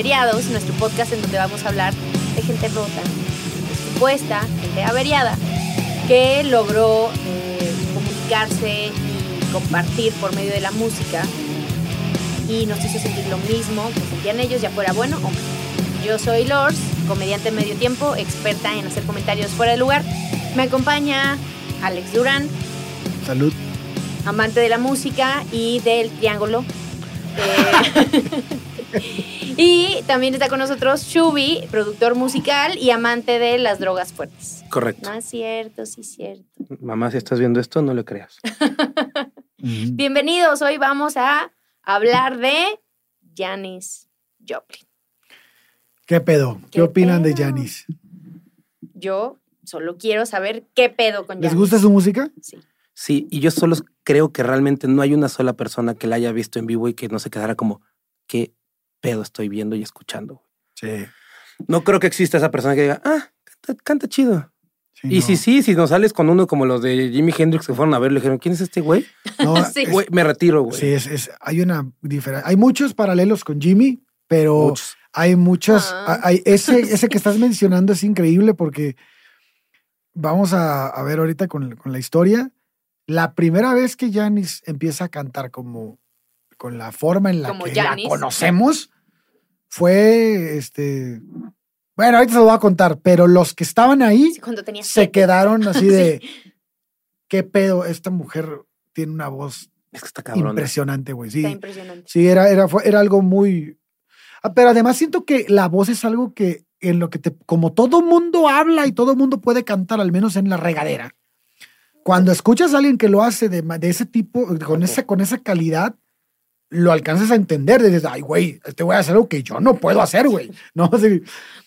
Averiados, nuestro podcast en donde vamos a hablar de gente rota, supuesta, gente averiada, que logró eh, comunicarse y compartir por medio de la música y nos hizo sentir lo mismo que sentían ellos, ya fuera bueno o malo. Yo soy Lors, comediante medio tiempo, experta en hacer comentarios fuera de lugar. Me acompaña Alex Durán. Salud. Amante de la música y del triángulo. Eh, y también está con nosotros Shubi, productor musical y amante de las drogas fuertes. Correcto. No es cierto, sí es cierto. Mamá, si estás viendo esto, no le creas. Bienvenidos, hoy vamos a hablar de Janis Joplin. ¿Qué pedo? ¿Qué, ¿Qué opinan de? Janis? Yo solo quiero saber qué pedo con ¿Les Janis. gusta su música? Sí. Sí, y yo solo creo que realmente no hay una sola persona que la haya visto en vivo y que no se quedara como, ¿qué pedo estoy viendo y escuchando? Sí. No creo que exista esa persona que diga, ah, canta, canta chido. y no. si sí, si nos sales con uno como los de Jimi Hendrix que fueron a ver, le dijeron, ¿quién es este güey? No, Sí. Güey, me retiro, güey. sí, es, es- hay una diferencia. Hay muchos paralelos con Jimmy, pero Muchos. hay muchos. Ah. hay- ese, ese que estás mencionando es increíble porque vamos a, a ver ahorita con, con la historia. La primera vez que Janis empieza a cantar como con la forma en la Como que Janis. la conocemos fue este. Bueno, ahorita se lo voy a contar, pero los que estaban ahí Sí, Cuando tenía se siete. quedaron así de qué pedo, esta mujer tiene una voz Es que está cabrón. impresionante, güey. Sí, Está impresionante. sí, era, era, fue- era algo muy. Ah, Pero además siento que la voz es algo que en lo que te, como todo mundo habla y todo mundo puede cantar, al menos en la regadera. Cuando escuchas a alguien que lo hace de, ese tipo, con esa, con esa calidad, lo alcanzas a entender. Dices, ay, güey, este voy a hacer algo que yo no puedo hacer, güey. No, Sí,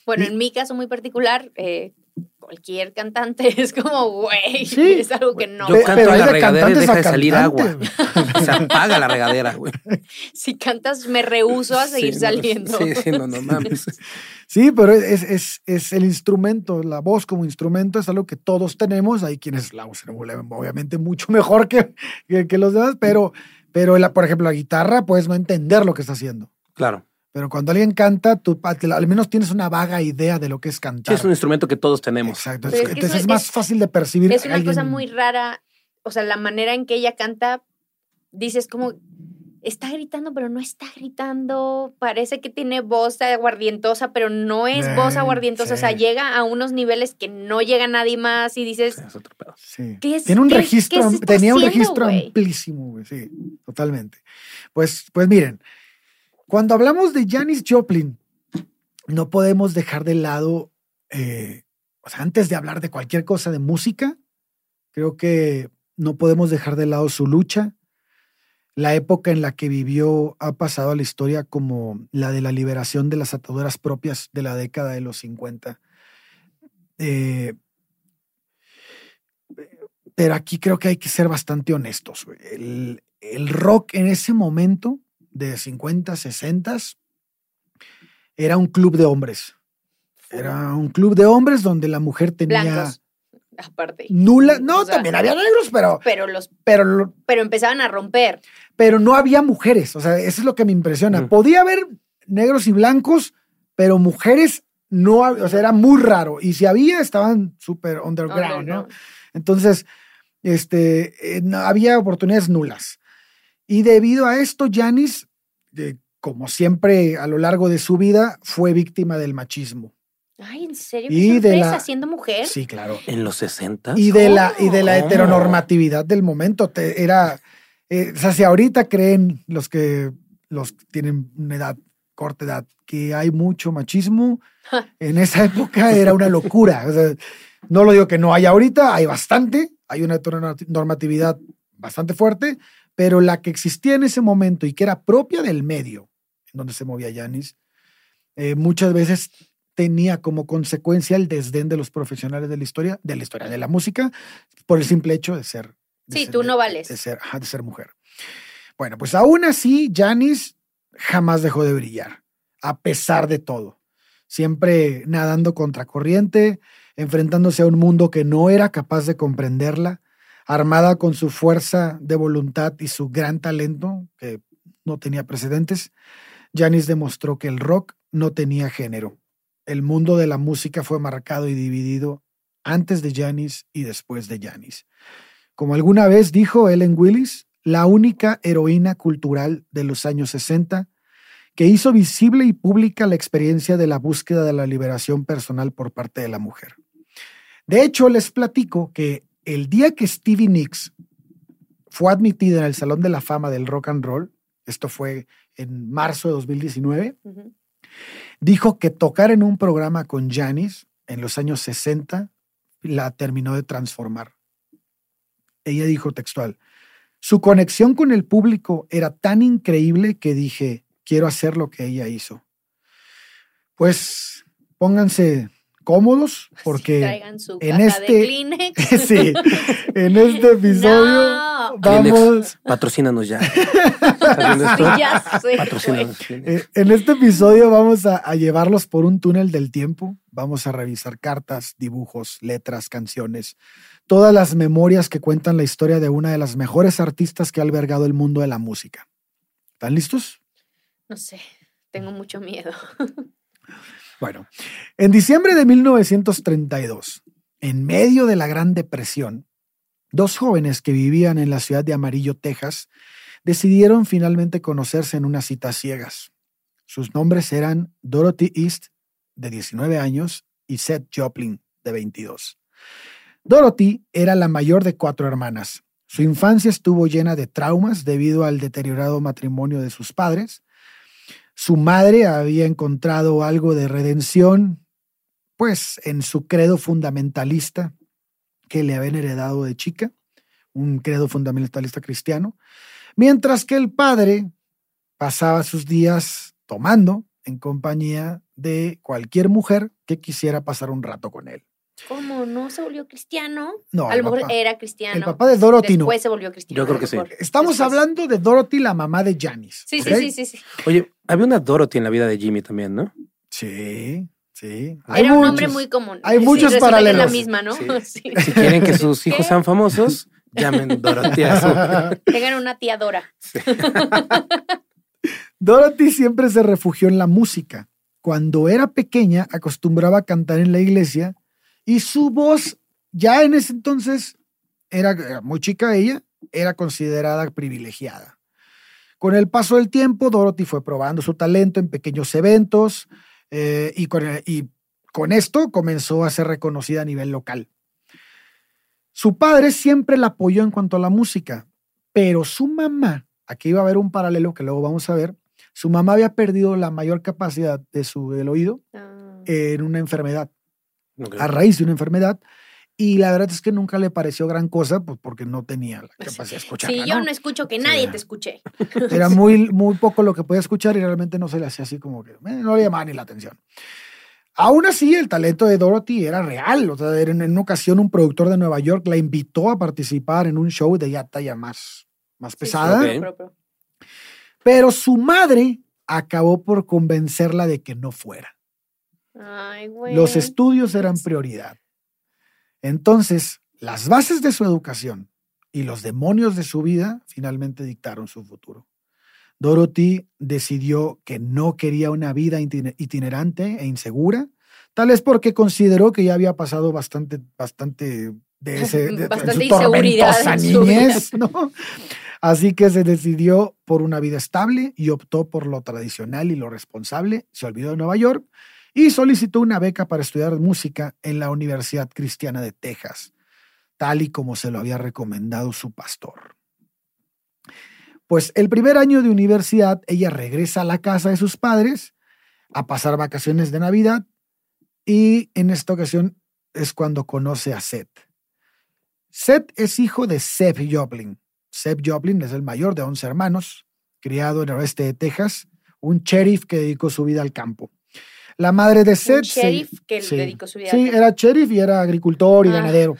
Bueno, Y- en mi caso muy particular, eh, cualquier cantante es como, güey, Sí. es algo que no. Yo canto pero en la de regadera y deja de salir agua. Se apaga la regadera, güey. Si cantas, me rehuso a seguir Sí, no, saliendo. Sí, sí, no, no mames. Sí, pero es, es, es el instrumento, la voz como instrumento es algo que todos tenemos. Hay quienes la usan obviamente mucho mejor que, que, que los demás, pero, pero la, por ejemplo, la guitarra puedes no entender lo que está haciendo. Claro. Pero cuando alguien canta, tú al menos tienes una vaga idea de lo que es Sí, cantar. es un instrumento que todos tenemos. Exacto. Pero es que Entonces es más es- fácil de percibir. Es una cosa muy rara. O sea, la manera en que ella canta, dices como, está gritando, pero no está gritando. Parece que tiene voz aguardientosa, pero no es Eh, voz aguardientosa. O sea, llega a unos niveles que no llega nadie más y dices, Es otro pedo. Sí. ¿Qué es- Tiene un qué- registro, qué tenía un registro amplísimo, güey. Sí, totalmente. Pues, pues miren, cuando hablamos de Janis Joplin, no podemos dejar de lado, eh, o sea, antes de hablar de cualquier cosa de música, creo que no podemos dejar de lado su lucha. La época en la que vivió ha pasado a la historia como la de la liberación de las ataduras propias de la década de los 50. Eh, pero aquí creo que hay que ser bastante honestos. El, rock en ese momento, de 50, 60, era un club de hombres. Era un club de hombres donde la mujer tenía. Aparte. Nula. No, O sea, también había negros, pero, Pero los, pero, pero empezaban a romper. pero no había mujeres. O sea, eso es lo que me impresiona. Mm. Podía haber negros y blancos, pero mujeres no, o sea, era muy raro. Y si había, estaban súper underground, ¿no? Entonces, este, eh, no- había oportunidades nulas. Y debido a esto, Janis, eh, como siempre a lo largo de su vida, fue víctima del machismo. Ay, ¿en serio? Y ¿Qué de sorpresa, la- siendo mujer? Sí, claro. En los 60. Y de la, y de la heteronormatividad del momento. Te- era, eh, o sea, si ahorita creen los que los tienen una edad, corta edad, que hay mucho machismo, en esa época era una locura. O sea, no lo digo que no hay ahorita, hay bastante, hay una heteronormatividad bastante fuerte, pero la que existía en ese momento y que era propia del medio en donde se movía Yanis, eh, muchas veces tenía como consecuencia el desdén de los profesionales de la historia, de la historia de la música, por el simple hecho de ser. de Sí, ser- tú de- no vales. De ser, ajá, de ser mujer. Bueno, pues aún así, Janis jamás dejó de brillar, a pesar de todo. Siempre nadando contracorriente, enfrentándose a un mundo que no era capaz de comprenderla, armada con su fuerza de voluntad y su gran talento, que no tenía precedentes. Janis demostró que el rock no tenía género. El mundo de la música fue marcado y dividido antes de Janis y después de Janis. Como alguna vez dijo Ellen Willis, la única heroína cultural de los años 60 que hizo visible y pública la experiencia de la búsqueda de la liberación personal por parte de la mujer. De hecho, les platico que el día que Stevie Nicks fue admitida en el Salón de la Fama del Rock and Roll, esto fue en marzo de 2019, Ujú. Dijo que tocar en un programa con Janis en los años 60 la terminó de transformar. Ella dijo textual, su conexión con el público era tan increíble que dije, quiero hacer lo que ella hizo. Pues pónganse cómodos porque en de este- sí, en este episodio No. Vamos Kleenex, patrocínanos ya. Patrocínanos. Eh, en este episodio vamos a, a llevarlos por un túnel del tiempo. Vamos a revisar cartas, dibujos, letras, canciones, todas las memorias que cuentan la historia de una de las mejores artistas que ha albergado el mundo de la música. ¿Están listos? No sé, tengo mucho miedo. Bueno, en diciembre de 1932, en medio de la Gran Depresión, dos jóvenes que vivían en la ciudad de Amarillo, Texas, decidieron finalmente conocerse en unas citas ciegas. Sus nombres eran Dorothy East, de 19 años, y Seth Joplin, de 22. Dorothy era la mayor de cuatro hermanas. Su infancia estuvo llena de traumas debido al deteriorado matrimonio de sus padres. Su madre había encontrado algo de redención, pues en su credo fundamentalista que le habían heredado de chica, un credo fundamentalista cristiano, mientras que el padre pasaba sus días tomando en compañía de cualquier mujer que quisiera pasar un rato con él. ¿Cómo no se volvió cristiano? No, a lo mejor papá- era cristiano. el papá de Dorothy no. Después se volvió cristiano. Yo creo que sí. Estamos Después. hablando de Dorothy, la mamá de. Sí, ¿ok? sí, sí, sí, sí. Oye, había una Dorothy en la vida de Jimmy también, ¿no? Sí, sí. Era un nombre muy común. hay Sí, muchos es la paralelos. misma, ¿no? Sí. Sí. Si quieren que sus hijos ¿Qué? sean famosos, llamen Dorothy a su- Tengan una tía Dora. Dorothy siempre se refugió en la música. Cuando era pequeña acostumbraba a cantar en la iglesia y su voz ya en ese entonces era era muy chica ella, era considerada privilegiada. Con el paso del tiempo, Dorothy fue probando su talento en pequeños eventos eh, y, con, y con esto comenzó a ser reconocida a nivel local. Su padre siempre la apoyó en cuanto a la música, pero su mamá, aquí va a haber un paralelo que luego vamos a ver, su mamá había perdido la mayor capacidad de su, del oído Ah. en una enfermedad, a raíz de una enfermedad, y la verdad es que nunca le pareció gran cosa, pues porque no tenía la capacidad de escuchar. Sí, yo no escucho que nadie te escuche. Era muy, muy poco lo que podía escuchar y realmente no se le hacía así como que eh, no le llamaba ni la atención. Aún así, el talento de Dorothy era real. O sea, en, en una ocasión un productor de Nueva York la invitó a participar en un show de ya talla más, más Sí, sí, pesada, pero- su madre acabó por convencerla de que no fuera. Ay, güey. Los estudios eran prioridad. Entonces, las bases de su educación y los demonios de su vida finalmente dictaron su futuro. Dorothy decidió que no quería una vida itiner- itinerante e insegura, tal vez porque consideró que ya había pasado bastante, bastante de ese de- Bastante su tormentosa inseguridad su niñez, ¿no? Así que se decidió por una vida estable y optó por lo tradicional y lo responsable. Se olvidó de Nueva York y solicitó una beca para estudiar música en la Universidad Cristiana de Texas, tal y como se lo había recomendado su pastor. Pues el primer año de universidad, ella regresa a la casa de sus padres a pasar vacaciones de Navidad y en esta ocasión es cuando conoce a Seth. Seth es hijo de Seth Joplin. Seth Joplin es el mayor de 11 hermanos, criado en el oeste de Texas, un sheriff que dedicó su vida al campo. La madre de Seth... Un se- sheriff que sí. dedicó su vida. Sí, era sheriff y era agricultor y Ah. ganadero.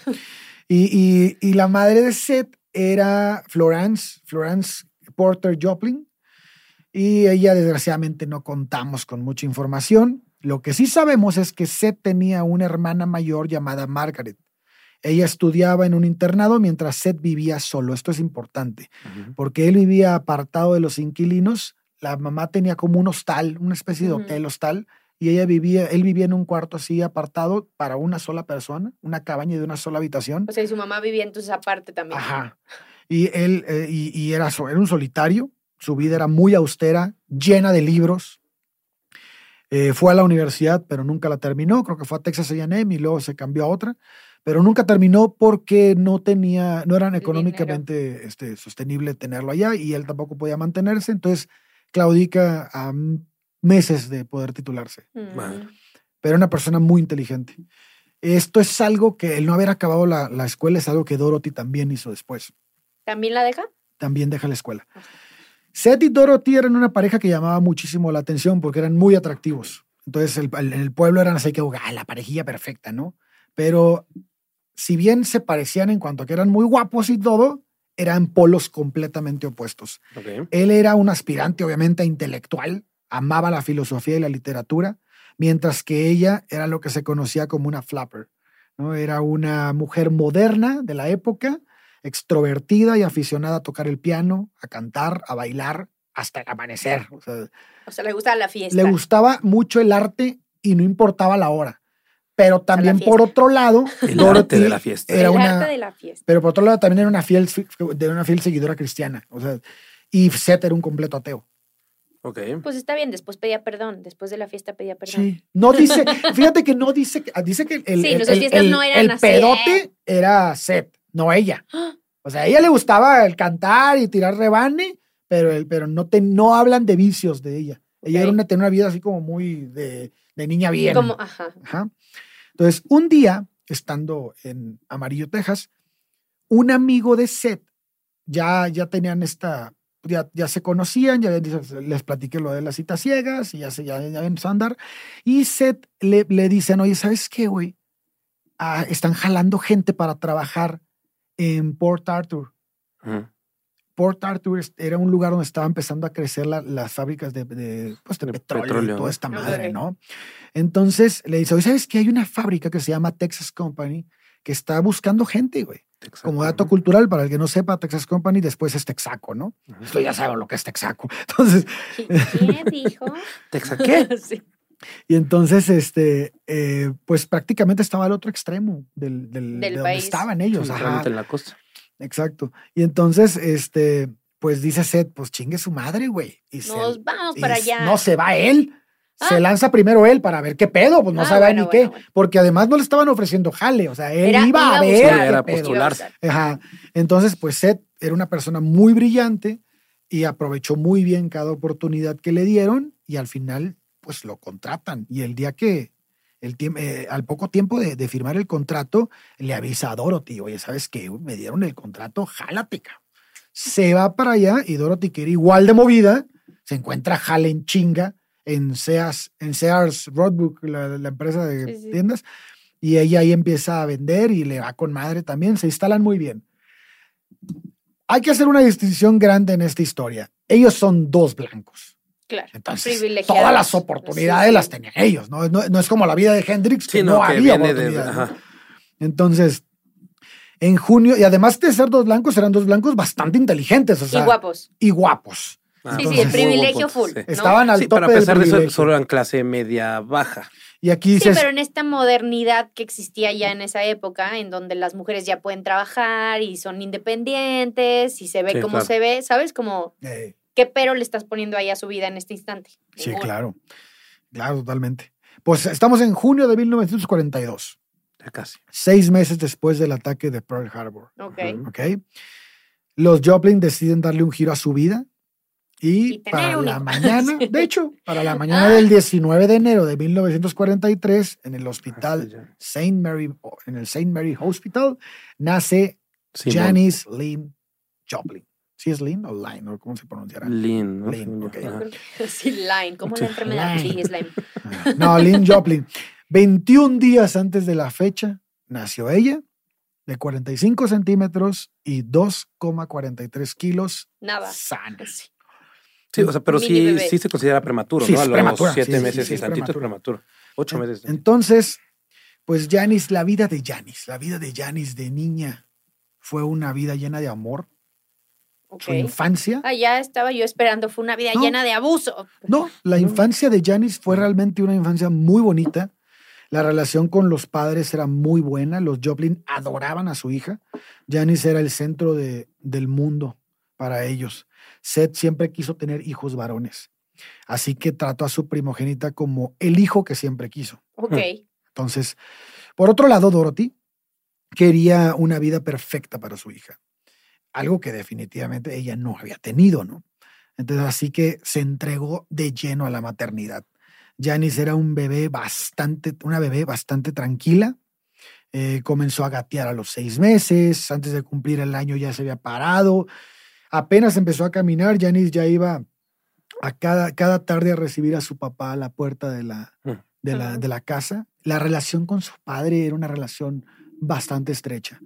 Y, y- y la madre de Seth era Florence, Florence Porter Joplin. Y ella, desgraciadamente, no contamos con mucha información. Lo que sí sabemos es que Seth tenía una hermana mayor llamada Margaret. Ella estudiaba en un internado mientras Seth vivía solo. Esto es importante, porque él vivía apartado de los inquilinos. La mamá tenía como un hostal, una especie de hotel hostal, y ella vivía, él vivía en un cuarto así apartado para una sola persona, una cabaña de una sola habitación. O sea, y su mamá vivía entonces aparte también. Ajá. Y él, eh, y, y era, era un solitario, su vida era muy austera, llena de libros. Eh, fue a la universidad, pero nunca la terminó. Creo que fue a Texas A&M y luego se cambió a otra, pero nunca terminó porque no tenía, no eran económicamente este, sostenible tenerlo allá y él tampoco podía mantenerse. Entonces claudica a meses de poder titularse. Mm. Pero era una persona muy inteligente. Esto es algo que el no haber acabado la, la escuela es algo que Dorothy también hizo después ¿También la deja? también deja la escuela. Seth y Dorothy eran una pareja que llamaba muchísimo la atención porque eran muy atractivos. Entonces, el, el- en el pueblo eran así que, "Ah, la parejilla perfecta, ¿no? Pero si bien se parecían en cuanto a que eran muy guapos y todo, eran polos completamente opuestos. Él era un aspirante, obviamente, a intelectual, amaba la filosofía y la literatura, mientras que ella era lo que se conocía como una flapper. ¿no? Era una mujer moderna de la época, extrovertida y aficionada a tocar el piano, a cantar, a bailar, hasta el amanecer. O sea, O sea, le gusta la fiesta. le gustaba mucho el arte y no importaba la hora. Pero también, por otro lado, El Dorothy arte de la fiesta. era el una, arte de la fiesta. pero por otro lado también era una fiel, de una fiel seguidora cristiana. O sea, y Seth era un completo ateo. Ok. Pues está bien, después pedía perdón. Después de la fiesta pedía perdón. Sí. No dice, fíjate que no dice, que- dice que el, Sí, el, el- el- no eran el así, ¿eh? pedote era Seth, no ella. O sea, a ella le gustaba el cantar y tirar rebane, pero, el, pero no, te, no hablan de vicios de ella. Ella era una, tenía una vida así como muy de, de niña bien. Como, ajá. Ajá. Entonces, un día, estando en Amarillo, Texas, un amigo de Seth, ya, ya tenían esta, ya, ya se conocían, ya les, les platiqué lo de las citas ciegas y ya se ya, ya ven a andar. Y Seth le, le dicen, oye, ¿sabes qué, güey? Ah, están jalando gente para trabajar en Port Arthur. Port Arthur era un lugar donde estaba empezando a crecer la- las fábricas de, de, pues, de De petróleo, petróleo, y toda esta madre. ¿no? Entonces le dice, oye, ¿sabes qué? Hay una fábrica que se llama Texas Company que está buscando gente, güey. Como dato cultural, para el que no sepa, Texas Company después es Texaco, ¿no? Esto ya saben lo que es Texaco. Entonces, ¿Qué dijo? ¿Texa qué? Sí. y entonces, este, eh, pues prácticamente estaba al otro extremo del, del- Del de donde país. estaban ellos. Ajá. en la costa. Exacto. Y entonces, este, pues dice Seth, pues chingue su madre, güey. Y se- Nos vamos y para allá. No se va él. Se Ah. lanza primero él para ver qué pedo, pues no Ah, sabe bueno, ni qué. bueno. Porque además no le estaban ofreciendo jale, o sea, él Era- iba, iba a a ver buscar. qué Era pedo. postularse. Ajá. Entonces, pues Seth era una persona muy brillante y aprovechó muy bien cada oportunidad que le dieron y al final, pues lo contratan. Y el día que, el eh, al poco tiempo de, de firmar el contrato, le avisa a Dorothy, oye, ¿sabes qué? Me dieron el contrato, jálate, cabrón". Se va para allá y Dorothy, que era igual de movida, se encuentra jale en chinga en Sears, en Sears Roadbook, la, la empresa de Sí, sí. tiendas, y ella ahí empieza a vender y le va con madre también, se instalan muy bien. Hay que hacer una distinción grande en esta historia. Ellos son dos blancos. Claro. Entonces, todas las oportunidades Sí, sí. las tenían ellos. ¿no? No, no es como la vida de Hendrix, que Sí, no, no, que había de. oportunidades. Entonces, en junio, y además de ser dos blancos, eran dos blancos bastante inteligentes, o sea, y guapos. y guapos. Ah, Sí, sí, el privilegio full. sí. ¿no? Estaban al Sí, tope pero a del pesar de eso, solo eran clase media baja. Y aquí Sí, dices, pero en esta modernidad que existía ya en esa época, en donde las mujeres ya pueden trabajar y son independientes y se ve Sí, como claro. se ve, ¿sabes? Como, eh, ¿qué pero le estás poniendo ahí a su vida en este instante? sí, claro, claro, totalmente. Pues estamos en junio de 1942, Ya casi. seis meses después del ataque de Pearl Harbor. Ok. ¿ok? Los Joplin deciden darle un giro a su vida y, para un la mañana, de hecho, para la mañana Ah. del 19 de enero de 1943, en el Ah, hospital ya. Saint Mary, en el Saint Mary Hospital, nace Simón. Janice Lynn Joplin. ¿Sí es Lynn o Line? ¿O ¿Cómo se pronunciará? Lynn, ¿no? Lynn, Según yo. ok. Yo Ajá. creo que- Sí, Lyme, como la enfermedad. Lyme. Sí, es Lyme. Ah, No, Lynn Joplin. 21 días antes de la fecha nació ella, de 45 centímetros y 2,43 kilos, Nada. sana. Sí. Sí, o sea, pero sí, sí se considera prematuro, Sí, ¿no? A los prematura, siete sí, sí, meses sí, y tantito es prematuro. Ocho meses. Entonces, pues Janis, la vida de Janis, la vida de Janis de niña fue una vida llena de amor. Ok. Su infancia, Ah, ya estaba yo esperando. Fue una vida No. llena de abuso. no, la infancia de Janis fue realmente una infancia muy bonita. La relación con los padres era muy buena. Los Joplin adoraban a su hija. Janis era el centro de- del mundo para ellos. Seth siempre quiso tener hijos varones. Así que trató a su primogénita como el hijo que siempre quiso. Ok. Entonces, por otro lado, Dorothy quería una vida perfecta para su hija, algo que definitivamente ella no había tenido, ¿no? Entonces, así que se entregó de lleno a la maternidad. Janice era un bebé bastante, una bebé bastante tranquila. eh, comenzó a gatear a los seis meses. Antes de cumplir el año ya se había parado. Apenas empezó a caminar, Janice ya iba a cada, cada tarde a recibir a su papá a la puerta de la, Mm. de la, de la casa. La relación con su padre era una relación bastante estrecha.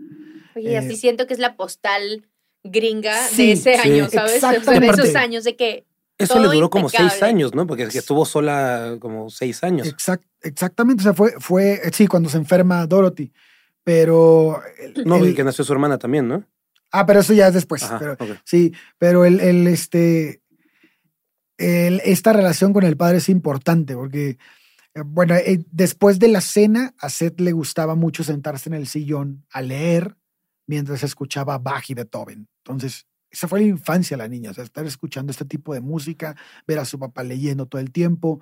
Oye, y Eh, así siento que es la postal gringa sí, de ese sí, año, ¿sabes? O sea, de esos años de que Eso todo le duró como seis años, ¿no? Porque es que estuvo sola como seis años. Exact- exactamente, o sea, fue, fue, eh, sí, cuando se enferma Dorothy, pero... el- No, el- y que nació su hermana también, ¿no? Ah, pero eso ya es después. Ajá, pero, ok. Sí, pero el, el, este, el- esta relación con el padre es importante porque, eh, bueno, eh, después de la cena, a Seth le gustaba mucho sentarse en el sillón a leer mientras escuchaba Bach y Beethoven. Entonces, esa fue la infancia de la niña, o sea, estar escuchando este tipo de música, ver a su papá leyendo todo el tiempo.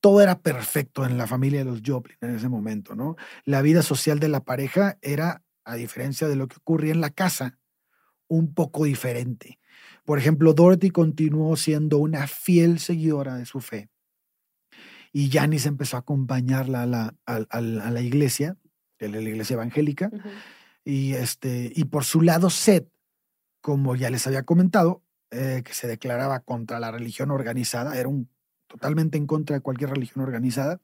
Todo era perfecto en la familia de los Joplin en ese momento, ¿no? La vida social de la pareja era, a diferencia de lo que ocurría en la casa, un poco diferente. Por ejemplo, Dorothy continuó siendo una fiel seguidora de su fe. Y Janice empezó a acompañarla a la, a- a la- a la iglesia, a la iglesia evangélica. Y, este, y por su lado, Seth, como ya les había comentado, eh, que se declaraba contra la religión organizada, era un, totalmente en contra de cualquier religión organizada.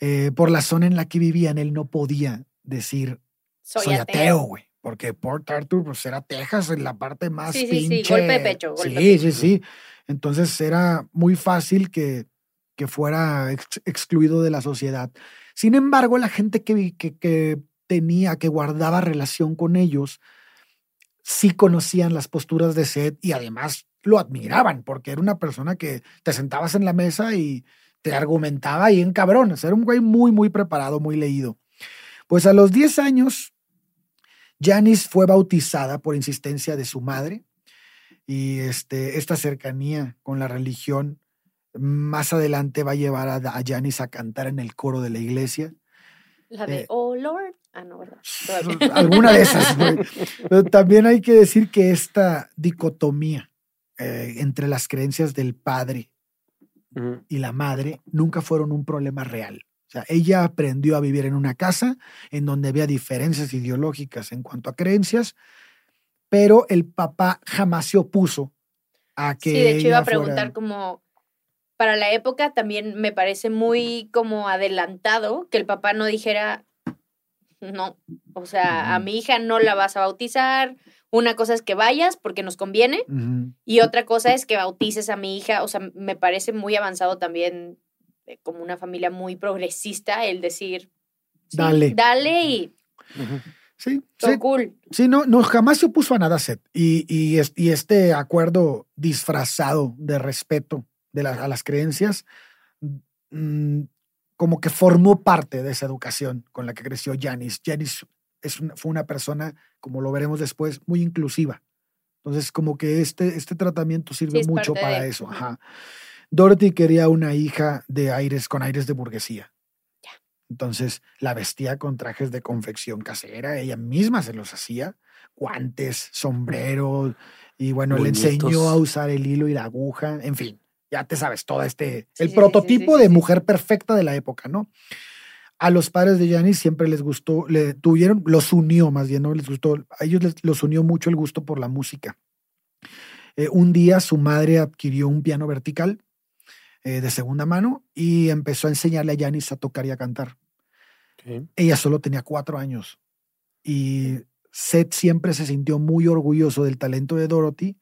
eh, por la zona en la que vivían, él no podía decir soy, soy, ateo, güey. Porque Port Arthur, pues era Texas, en la parte más Sí, sí, sí, pinche. golpe de pecho, golpe sí, de sí, sí. Entonces era muy fácil que, que fuera ex- excluido de la sociedad. Sin embargo, la gente que, que, que tenía, que guardaba relación con ellos, sí conocían las posturas de Seth y además lo admiraban, porque era una persona que te sentabas en la mesa y te argumentaba ahí en cabrones. Era un güey muy, muy preparado, muy leído. Pues a los 10 años, Janice fue bautizada por insistencia de su madre y este, esta cercanía con la religión más adelante va a llevar a, a Janice a cantar en el coro de la iglesia. La de, Eh, oh Lord. Ah, no, ¿verdad? Todavía. Alguna de esas. güey. Pero también hay que decir que esta dicotomía eh, entre las creencias del padre y la madre nunca fueron un problema real. O sea, ella aprendió a vivir en una casa en donde había diferencias ideológicas en cuanto a creencias, pero el papá jamás se opuso a que Sí, de hecho iba a ella fuera- preguntar como, para la época también me parece muy como adelantado que el papá no dijera, no, o sea, a mi hija no la vas a bautizar, una cosa es que vayas porque nos conviene y otra cosa es que bautices a mi hija, o sea, me parece muy avanzado también como una familia muy progresista el decir, sí, Dale. dale y. Sí, Todo sí, cool. sí, no, no, jamás se opuso a nada Seth. Y, y, es- y este acuerdo disfrazado de respeto de las- a las creencias, mm, como que formó parte de esa educación con la que creció Janis. Janis es una- fue una persona, como lo veremos después, muy inclusiva. Entonces, como que este, este tratamiento sirve es mucho para de- eso. Ajá. Dorothy quería una hija de aires con aires de burguesía. Entonces la vestía con trajes de confección casera, ella misma se los hacía, guantes, sombrero, y bueno, le enseñó a usar el hilo y la aguja, en fin, ya te sabes, todo este, Sí, el sí, sí, prototipo sí, sí, de sí. mujer perfecta de la época, ¿no? A los padres de Janis siempre les gustó, le tuvieron, los unió más bien, ¿no? Les gustó, a ellos les, los unió mucho el gusto por la música. Eh, un día su madre adquirió un piano vertical eh, de segunda mano y empezó a enseñarle a Janis a tocar y a cantar. Ella solo tenía cuatro años y Seth siempre se sintió muy orgulloso del talento de Dorothy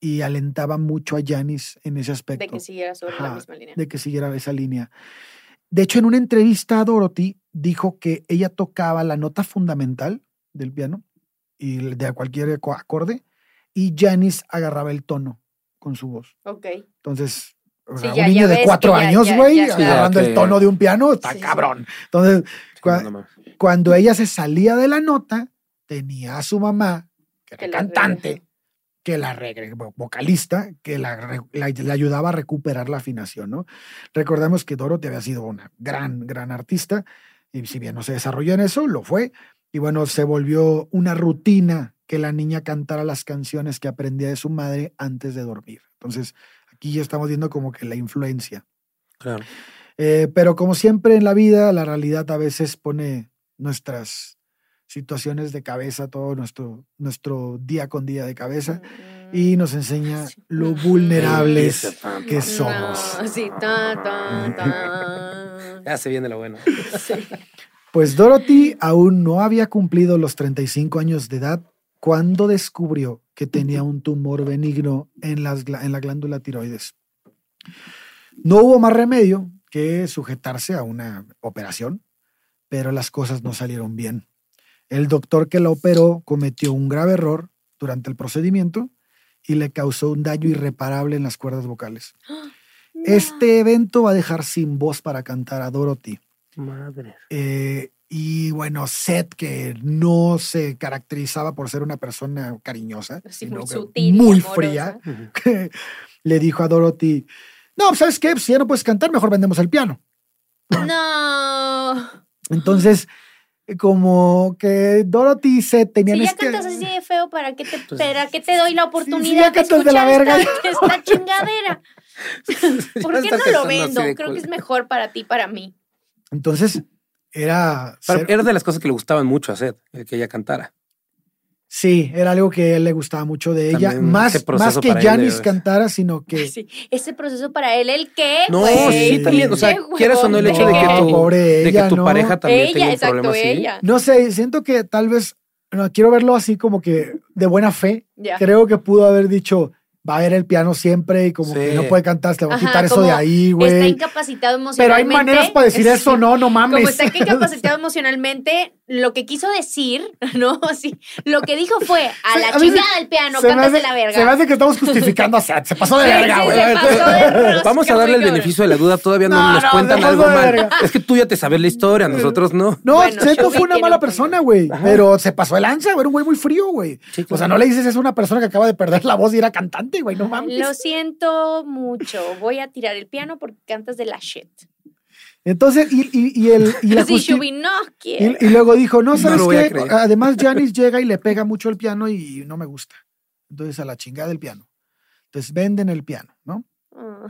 y alentaba mucho a Janis en ese aspecto De que siguiera sobre la misma línea. de que siguiera esa línea. De hecho, en una entrevista a Dorothy dijo que ella tocaba la nota fundamental del piano y de cualquier aco- acorde y Janis agarraba el tono con su voz. Ok. Entonces, Sí, ya- un niño ya de cuatro años, güey, agarrando el tono de un piano, está Sí, cabrón. Entonces, cua- no cuando ella se salía de la nota, tenía a su mamá, que era Que la cantante, regrese. que la vocalista, que la, la- le ayudaba a recuperar la afinación, ¿no? Recordemos que Dorothy había sido una gran, gran artista, y si bien no se desarrolló en eso, lo fue, y bueno, se volvió una rutina que la niña cantara las canciones que aprendía de su madre antes de dormir. Entonces, aquí ya estamos viendo como que la influencia. Claro. Eh, pero como siempre en la vida, la realidad a veces pone nuestras situaciones de cabeza, todo nuestro, nuestro día con día de cabeza, y nos enseña lo Mm. vulnerables que somos. No, sí, ta, ta, ta. Ya se viene lo bueno. Pues Dorothy aún no había cumplido los 35 años de edad cuando descubrió que tenía un tumor benigno en, las en la glándula tiroides. No hubo más remedio que sujetarse a una operación, pero las cosas no salieron bien. El doctor que la operó cometió un grave error durante el procedimiento y le causó un daño irreparable en las cuerdas vocales. Este evento va a dejar sin voz para cantar a Dorothy. Madre. Eh, y bueno, Seth, que no se caracterizaba por ser una persona cariñosa, sino muy sutil muy fría, le dijo a Dorothy, no, ¿sabes qué? Si ya no puedes cantar, mejor vendemos el piano. No. Entonces, como que Dorothy y Seth tenían Si ya este... cantas así de feo, ¿para qué te, Pues, para qué te doy la si oportunidad ya de cantas de la escuchar verga. esta, esta chingadera? ¿Por qué no lo vendo? Creo que es mejor para ti, para mí. Entonces, era... Ser- Era de las cosas que le gustaban mucho a Seth, el que ella cantara. Sí, era algo que a él le gustaba mucho de ella. También Más, más que Janis cantara, sino que... Sí, ese proceso para él, ¿el qué? No, sí, también. O sea, quieras o no el hecho de que tu, pobre de que ella, tu ¿no? pareja también tenga Ella, un exacto, problema así. ella. No sé, siento que tal vez, no, quiero verlo así como que de buena fe. Creo que pudo haber dicho, va a ver el piano siempre y como Sí. que no puede cantar, se le va a Ajá, quitar eso de ahí, Está güey. incapacitado Pero hay emocionalmente. maneras para decir eso, no, no mames. Como está incapacitado emocionalmente, lo que quiso decir, ¿no? Así, lo que dijo fue, a Sí, la a chingada del piano, se me cantas de hace- la verga. Se me hace que estamos justificando a Seth. Se pasó de Sí, verga, sí, güey. Vamos a darle el beneficio de la duda. Todavía no, No, nos no, cuentan algo mal. verga. Es que tú ya te sabes la historia, nosotros no. No, Bueno, fue una mala persona, güey. Pero se pasó de lanza, güey. Era un güey muy frío, güey. Sí, O sea, no le dices es una persona que acaba de perder la voz y era cantante, güey. No mames. Lo siento mucho, voy a tirar el piano porque cantas de la shit. Entonces, y, y, y el, y la. Y, y luego dijo, no, ¿sabes qué? Además, Janis llega y le pega mucho el piano y no me gusta. Entonces, a la chingada del piano. Entonces, venden el piano, ¿no? Ah,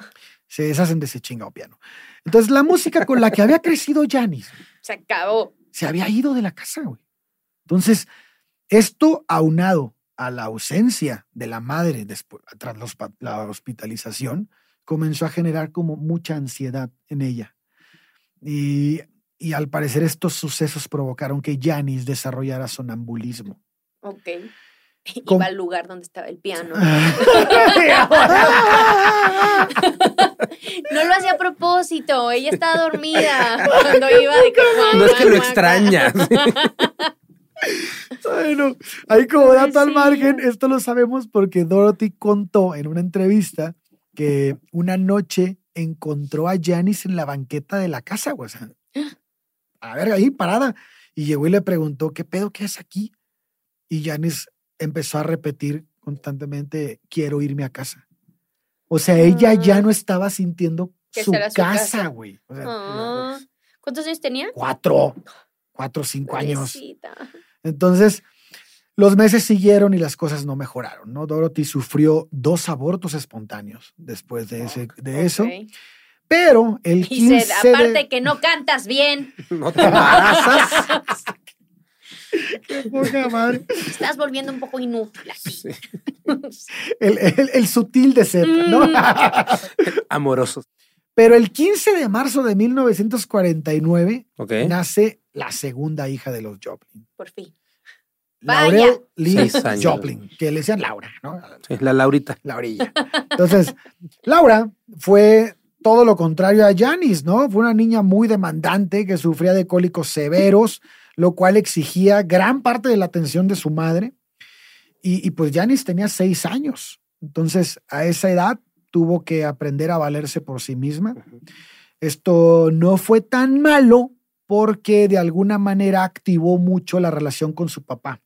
Se deshacen de ese chingado piano. Entonces, la música con la que había crecido Janis se acabó. se había ido de la casa, güey. Entonces, esto aunado a la ausencia de la madre después, tras hospa- la hospitalización, comenzó a generar como mucha ansiedad en ella. Y, y al parecer estos sucesos provocaron que Janis desarrollara sonambulismo. Ok. Iba al lugar donde estaba el piano. No lo hacía a propósito, ella estaba dormida cuando iba de que No es que lo extrañas. Bueno, ahí como dato al margen, esto lo sabemos porque Dorothy contó en una entrevista que una noche encontró a Janice en la banqueta de la casa, güey. o sea, a ver, ahí parada. Y llegó y le preguntó, ¿qué pedo qué es aquí? Y Janice empezó a repetir constantemente, quiero irme a casa. O sea, ella ya Ah. no estaba sintiendo su casa, güey. O sea, Ah, ¿Cuántos años tenía? cuatro, cuatro, cinco años. Entonces, los meses siguieron y las cosas no mejoraron, ¿no? Dorothy sufrió dos abortos espontáneos después de, ese, de eso, pero el Dice, 15 aparte de... que no cantas bien, No te embarazas. Qué poca madre. estás volviendo un poco inútil aquí. Sí. El, el- el sutil de Seth, ¿no? Mm. Amorosos. pero el 15 de marzo de 1949 Ok. nace la segunda hija de los Joplin. Por fin. Vaya. Laurel Lee. Joplin, que le decían Laura, ¿no? Sí, la Laurita. Laurilla. Entonces, Laura fue todo lo contrario a Janice, ¿no? Fue una niña muy demandante que sufría de cólicos severos, lo cual exigía gran parte de la atención de su madre. Y, y pues Janice tenía seis años. Entonces, a esa edad tuvo que aprender a valerse por sí misma. Esto no fue tan malo porque de alguna manera activó mucho la relación con su papá.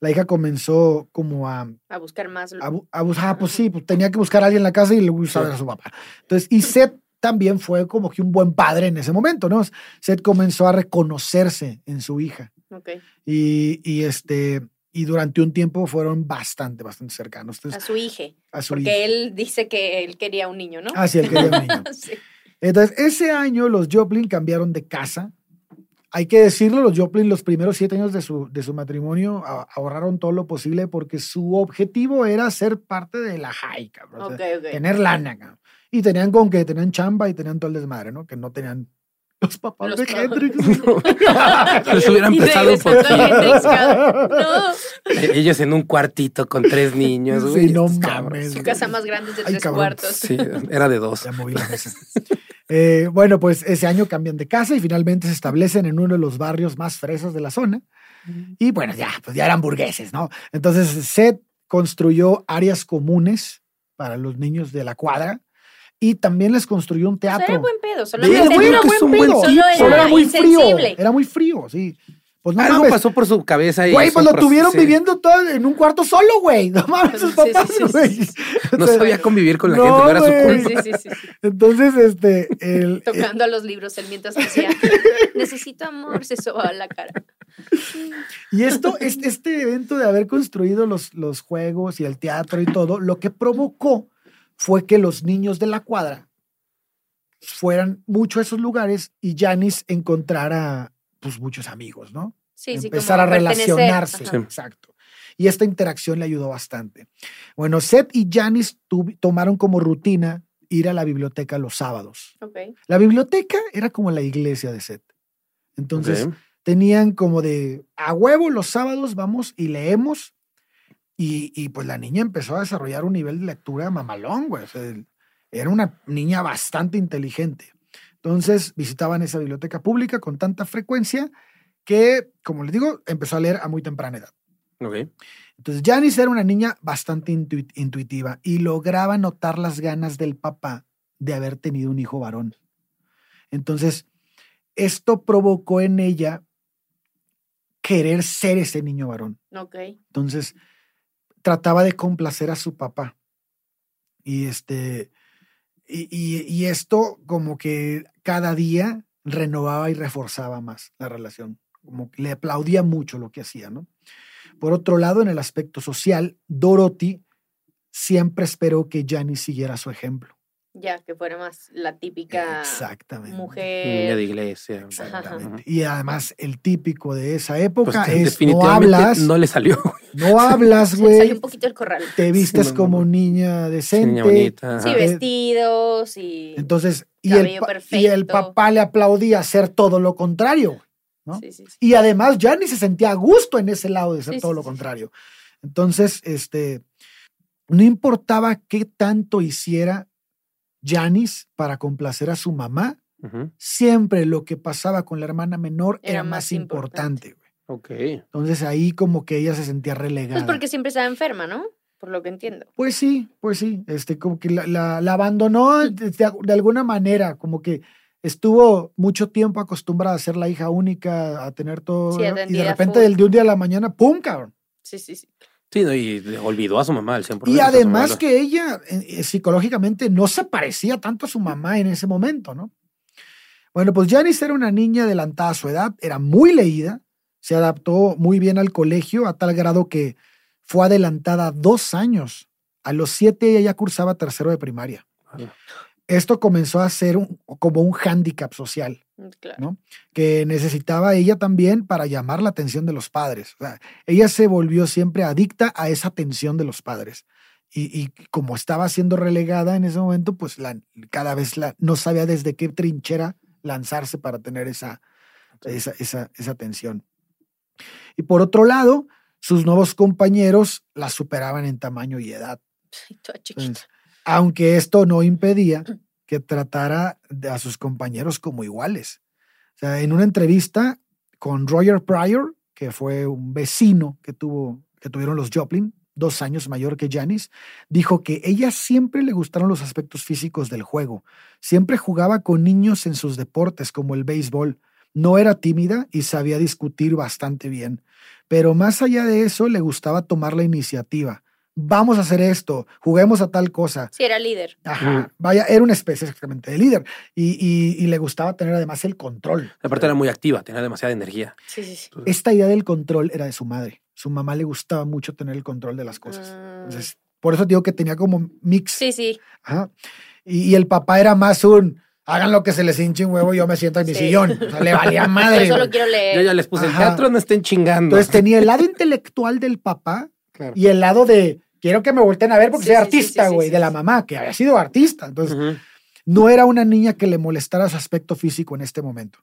La hija comenzó como a A buscar más. a, bu- a bus- ah, pues sí, pues tenía que buscar a alguien en la casa y le gustaba a su papá. Entonces, y Seth también fue como que un buen padre en ese momento, ¿no? Seth comenzó a reconocerse en su hija Ok. y, y este, y durante un tiempo fueron bastante, bastante cercanos. A Entonces, su hija. a su Porque hija. él dice que él quería un niño, ¿no? Ah, sí, él quería un niño. Sí. Entonces, ese año los Joplin cambiaron de casa. Hay que decirlo, los Joplin los primeros siete años de su, de su matrimonio a- ahorraron todo lo posible porque su objetivo era ser parte de la high, cabrón. O sea, Ok, ok. tener lana, cabrón. Y tenían con que tenían chamba y tenían todo el desmadre, ¿no? Que no tenían los papás Los de papás. Hendrix. Les hubieran Y empezado poquito. Hendrix. No. Ellos en un cuartito con tres niños. Sí, güey, no mames. Su casa más grande es de Ay, tres cabrón. cuartos. Sí, era de dos. Ya moví la mesa. Eh, bueno, pues ese año cambian de casa y finalmente se establecen en uno de los barrios más fresas de la zona. Y bueno, ya, pues ya eran burgueses, ¿no? Entonces Seth construyó áreas comunes para los niños de la cuadra y también les construyó un O sea, teatro. era buen pedo. Sí, era buen solo era Era muy frío. Era muy frío, sí. Pues no Algo mames. pasó por su cabeza y Güey, pues lo tuvieron sí. viviendo todo en un cuarto solo, güey. No mames, sus papás, sí, sí. güey. No O sea, sabía convivir con la no, gente, no era su culpa. Sí, sí, sí. sí. Entonces, este, el, Tocando a los libros, él mientras decía, necesito amor, se soba la cara. Y esto, este, este evento de haber construido los, los juegos y el teatro y todo, lo que provocó fue que los niños de la cuadra fueran mucho a esos lugares y Janis encontrara pues muchos amigos, ¿no? Sí, sí, Empezar como a relacionarse. Ajá. Exacto. Y esta interacción le ayudó bastante. Bueno, Seth y Janis tomaron como rutina ir a la biblioteca los sábados. Ok. La biblioteca era como la iglesia de Seth. Entonces, tenían como de a huevo los sábados vamos y leemos. Y, y, pues la niña empezó a desarrollar un nivel de lectura mamalón, güey. O sea, el- era una niña bastante inteligente. Entonces visitaban esa biblioteca pública con tanta frecuencia que, como les digo, empezó a leer a muy temprana edad. Ok. Entonces Janice era una niña bastante intui- intuitiva y lograba notar las ganas del papá de haber tenido un hijo varón. Entonces, esto provocó en ella querer ser ese niño varón. Ok. Entonces, trataba de complacer a su papá. Y este, y, esto como que cada día renovaba y reforzaba más la relación. Como que le aplaudía mucho lo que hacía, ¿no? Por otro lado, en el aspecto social, Dorothy siempre esperó que Janice siguiera su ejemplo. Ya, que fuera más la típica Exactamente. Niña mujer. de iglesia. Exactamente. Y además, el típico de esa época Pues, es no hablas, no le salió. no hablas, Se salió güey, un poquito el corral. te vistes como niña decente. Niña bonita. Sí, ajá. vestidos y. Entonces, y el, y el papá le aplaudía hacer todo lo contrario. ¿no? Sí, sí, sí. Y además, Janice se sentía a gusto en ese lado de hacer Sí, todo sí, lo contrario. Entonces, este, no importaba qué tanto hiciera Janice para complacer a su mamá, siempre lo que pasaba con la hermana menor era, Era más más importante. importante. Ok. Entonces ahí como que ella se sentía relegada. Pues porque siempre estaba enferma, ¿no? Por lo que entiendo. Pues sí, pues sí, este, como que la, la- la abandonó de, de- de alguna manera, como que estuvo mucho tiempo acostumbrada a ser la hija única, a tener todo, Sí, y de repente del de un día a la mañana, ¡pum, cabrón! Sí, sí, sí. Sí, no, y olvidó a su mamá al 100%. Y además que ella eh, eh, psicológicamente no se parecía tanto a su mamá en ese momento, ¿no? Bueno, pues Janice era una niña adelantada a su edad, era muy leída, se adaptó muy bien al colegio a tal grado que fue adelantada dos años. A los siete ella ya cursaba tercero de primaria. Vale. Esto comenzó a ser un- como un hándicap social Mm, Claro. ¿no? que necesitaba ella también para llamar la atención de los padres. O sea, ella se volvió siempre adicta a esa atención de los padres. Y, y como estaba siendo relegada en ese momento, pues la, cada vez la, no sabía desde qué trinchera lanzarse para tener esa, esa, esa, esa atención. Y por otro lado, sus nuevos compañeros la superaban en tamaño y edad. Entonces, aunque esto no impedía que tratara a sus compañeros como iguales. En una entrevista con Roger Pryor, que fue un vecino que, tuvo, que tuvieron los Joplin, dos años mayor que Janice, dijo que ella siempre le gustaron los aspectos físicos del juego. Siempre jugaba con niños en sus deportes, como el béisbol. No era tímida y sabía discutir bastante bien. Pero más allá de eso, le gustaba tomar la iniciativa. Vamos a hacer esto, juguemos a tal cosa. Sí, era líder. Ajá, vaya, era una especie exactamente de líder. Y, y- y le gustaba tener además el control. Aparte era muy activa, tenía demasiada energía. Sí, sí, sí. Esta idea del control era de su madre. Su mamá le gustaba mucho tener el control de las cosas. Mm. Entonces, por eso digo que tenía como mix. Sí, sí. Ajá. Y, y el papá era más un, hagan lo que se les hinche un huevo, yo me siento en mi Sí. sillón. O sea, le valía Yo madre. solo güey. quiero leer. Yo ya les puse el teatro, no estén chingando. Entonces tenía el lado intelectual del papá Claro. y el lado de, quiero que me volteen a ver porque Sí, soy sí, artista, sí, sí, güey, sí, de la mamá, que había sido artista. Entonces, no era una niña que le molestara su aspecto físico en este momento.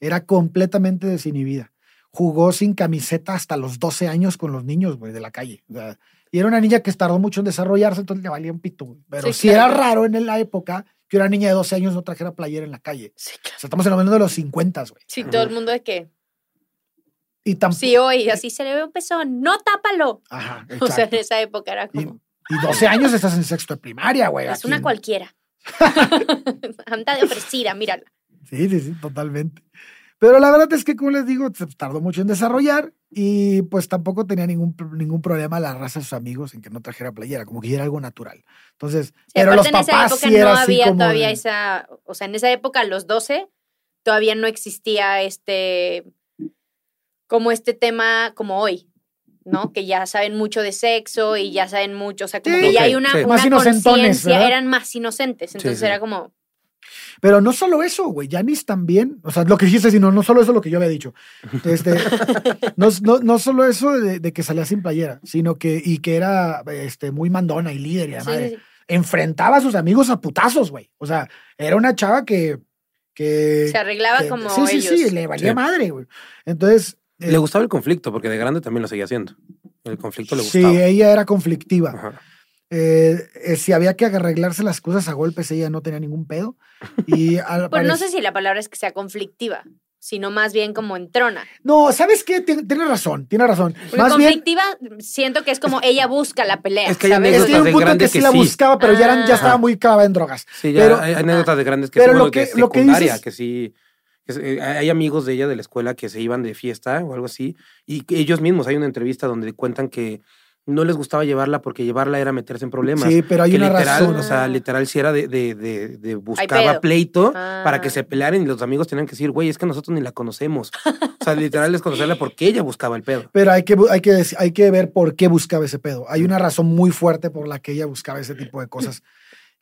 Era completamente desinhibida. Jugó sin camiseta hasta los 12 años con los niños, güey, de la calle. O sea, y era una niña que tardó mucho en desarrollarse, entonces le valía un pito. güey. Pero sí, Sí, era raro en la época que una niña de 12 años no trajera playera en la calle. Sí, O sea, estamos hablando de los 50, güey. Sí, todo el mundo de que. Y tampoco. Sí, hoy, así se le ve un pezón. No tápalo. Ajá, O sea, en esa época era Y, como. y 12 años estás en sexto de primaria, güey. Es aquí una cualquiera. Anda de ofrecida, mírala. Sí, sí, sí, totalmente. Pero la verdad es que, como les digo, tardó mucho en desarrollar y pues tampoco tenía ningún, ningún problema la raza de sus amigos en que no trajera playera, como que era algo natural. Entonces, Sí, pero los en esa época sí era no así había como todavía de- esa. O sea, en esa época, a los 12, todavía no existía este. Como este tema como hoy. ¿no? Que ya saben mucho de sexo y ya saben mucho, o sea, como Sí. que ya hay una, sí. una conciencia, eran más inocentes, entonces sí. era como, Pero no solo eso, güey. Janis también, o sea, lo que dijiste, sino no solo eso lo que yo había dicho. Este, no, no, no solo eso de, de que salía sin playera, sino que, y que era este, muy mandona y líder y la sí, madre. sí, sí. Enfrentaba a sus amigos a putazos, güey. O sea, era una chava que. que se arreglaba que- como sí, sí, ellos. sí, le valía Sí. madre, güey. Entonces. Eh, Le gustaba el conflicto, porque de grande también lo seguía haciendo. El conflicto le sí, gustaba. ella era conflictiva. Ajá. Eh, eh, si había que arreglarse las cosas a golpes, ella no tenía ningún pedo. Y al Pues no sé si la palabra es que sea conflictiva, sino más bien como entrona. No, ¿sabes qué? Tien- Tiene razón, tiene razón. Más bien, conflictiva siento que es como ella busca la pelea. Es que hay ¿sabes? es que hay un de punto en grande que sí la sí. buscaba, pero ya, eran, ya estaba muy clavada en drogas. Sí, ya Pero- hay anécdotas de grandes que pero sí, lo de que- lo que dices- que sí. Eh, hay amigos de ella de la escuela que se iban de fiesta o algo así, y ellos mismos, hay una entrevista donde cuentan que no les gustaba llevarla porque llevarla era meterse en problemas. Sí, pero hay que una literal, razón. o sea, literal si era de, de, de, de buscaba pleito para que Ah. se pelearan y los amigos tenían que decir, güey, es que nosotros ni la conocemos. O sea, literal es conocerla porque ella buscaba el pedo. Pero hay que, hay, que, hay que ver por qué buscaba ese pedo. Hay una razón muy fuerte por la que ella buscaba ese tipo de cosas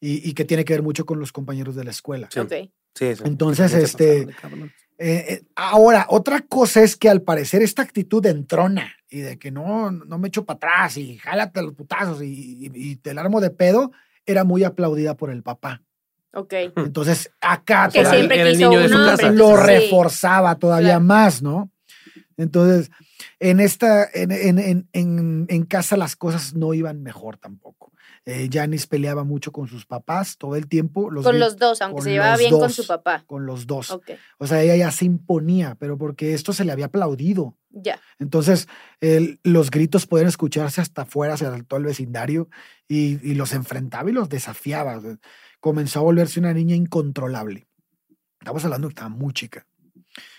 y, y que tiene que ver mucho con los compañeros de la escuela. Sí. Sí. Entonces, este, pasaron. Eh, eh, ahora, otra cosa es que al parecer esta actitud de entrona y de que no, no me echo para atrás y jálate los putazos y, y- y te la armo de pedo, era muy aplaudida por el papá. Ok. Entonces, acá Que todavía siempre quiso niño de un su hombre. casa. lo reforzaba todavía Claro. más, ¿no? Entonces, en esta, en, en- en- en- en casa las cosas no iban mejor tampoco. Eh, Janis peleaba mucho con sus papás todo el tiempo. Los con los dos, aunque se llevaba bien con su papá. con los dos. O sea, ella ya se imponía, pero porque esto se le había aplaudido. ya. Entonces, el- los gritos podían escucharse hasta afuera, hacia todo el vecindario, y, y los enfrentaba y los desafiaba. O sea, comenzó a volverse una niña incontrolable. Estamos hablando que estaba muy chica.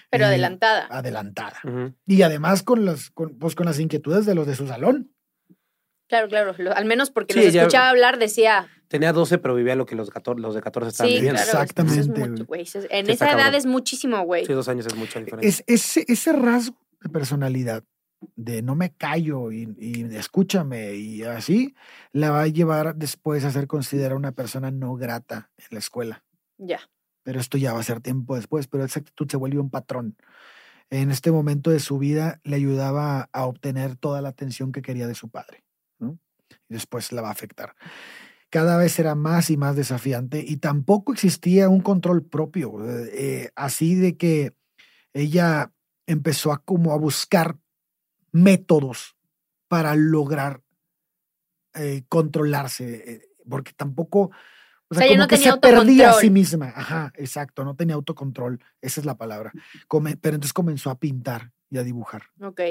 Pero Eh, adelantada. Adelantada. Y además con las, con, pues, con las inquietudes de los de su salón. Claro, claro. lo- al menos porque Sí, los ya- escuchaba hablar, decía. Tenía 12, pero vivía lo que los, 14, los de 14 estaban Sí, viviendo. claro. es- eso es Exactamente, mucho, güey. Eso es- En esa edad es muchísimo, güey. Sí, dos años es mucha diferencia. Es, ese, ese rasgo de personalidad, de no me callo y, y escúchame y así, la va a llevar después a ser considerada una persona no grata en la escuela. Ya. pero esto ya va a ser tiempo después, pero esa actitud se vuelve un patrón. En este momento de su vida le ayudaba a obtener toda la atención que quería de su padre. Y después la va a afectar. Cada vez era más y más desafiante y tampoco existía un control propio, eh, así de que ella empezó a como a buscar métodos para lograr eh, controlarse, eh, porque tampoco, o sea, sea, ella como no que se perdía a sí misma. Ajá, exacto, no tenía autocontrol, esa es la palabra. Come- pero entonces comenzó a pintar y a dibujar. Ok.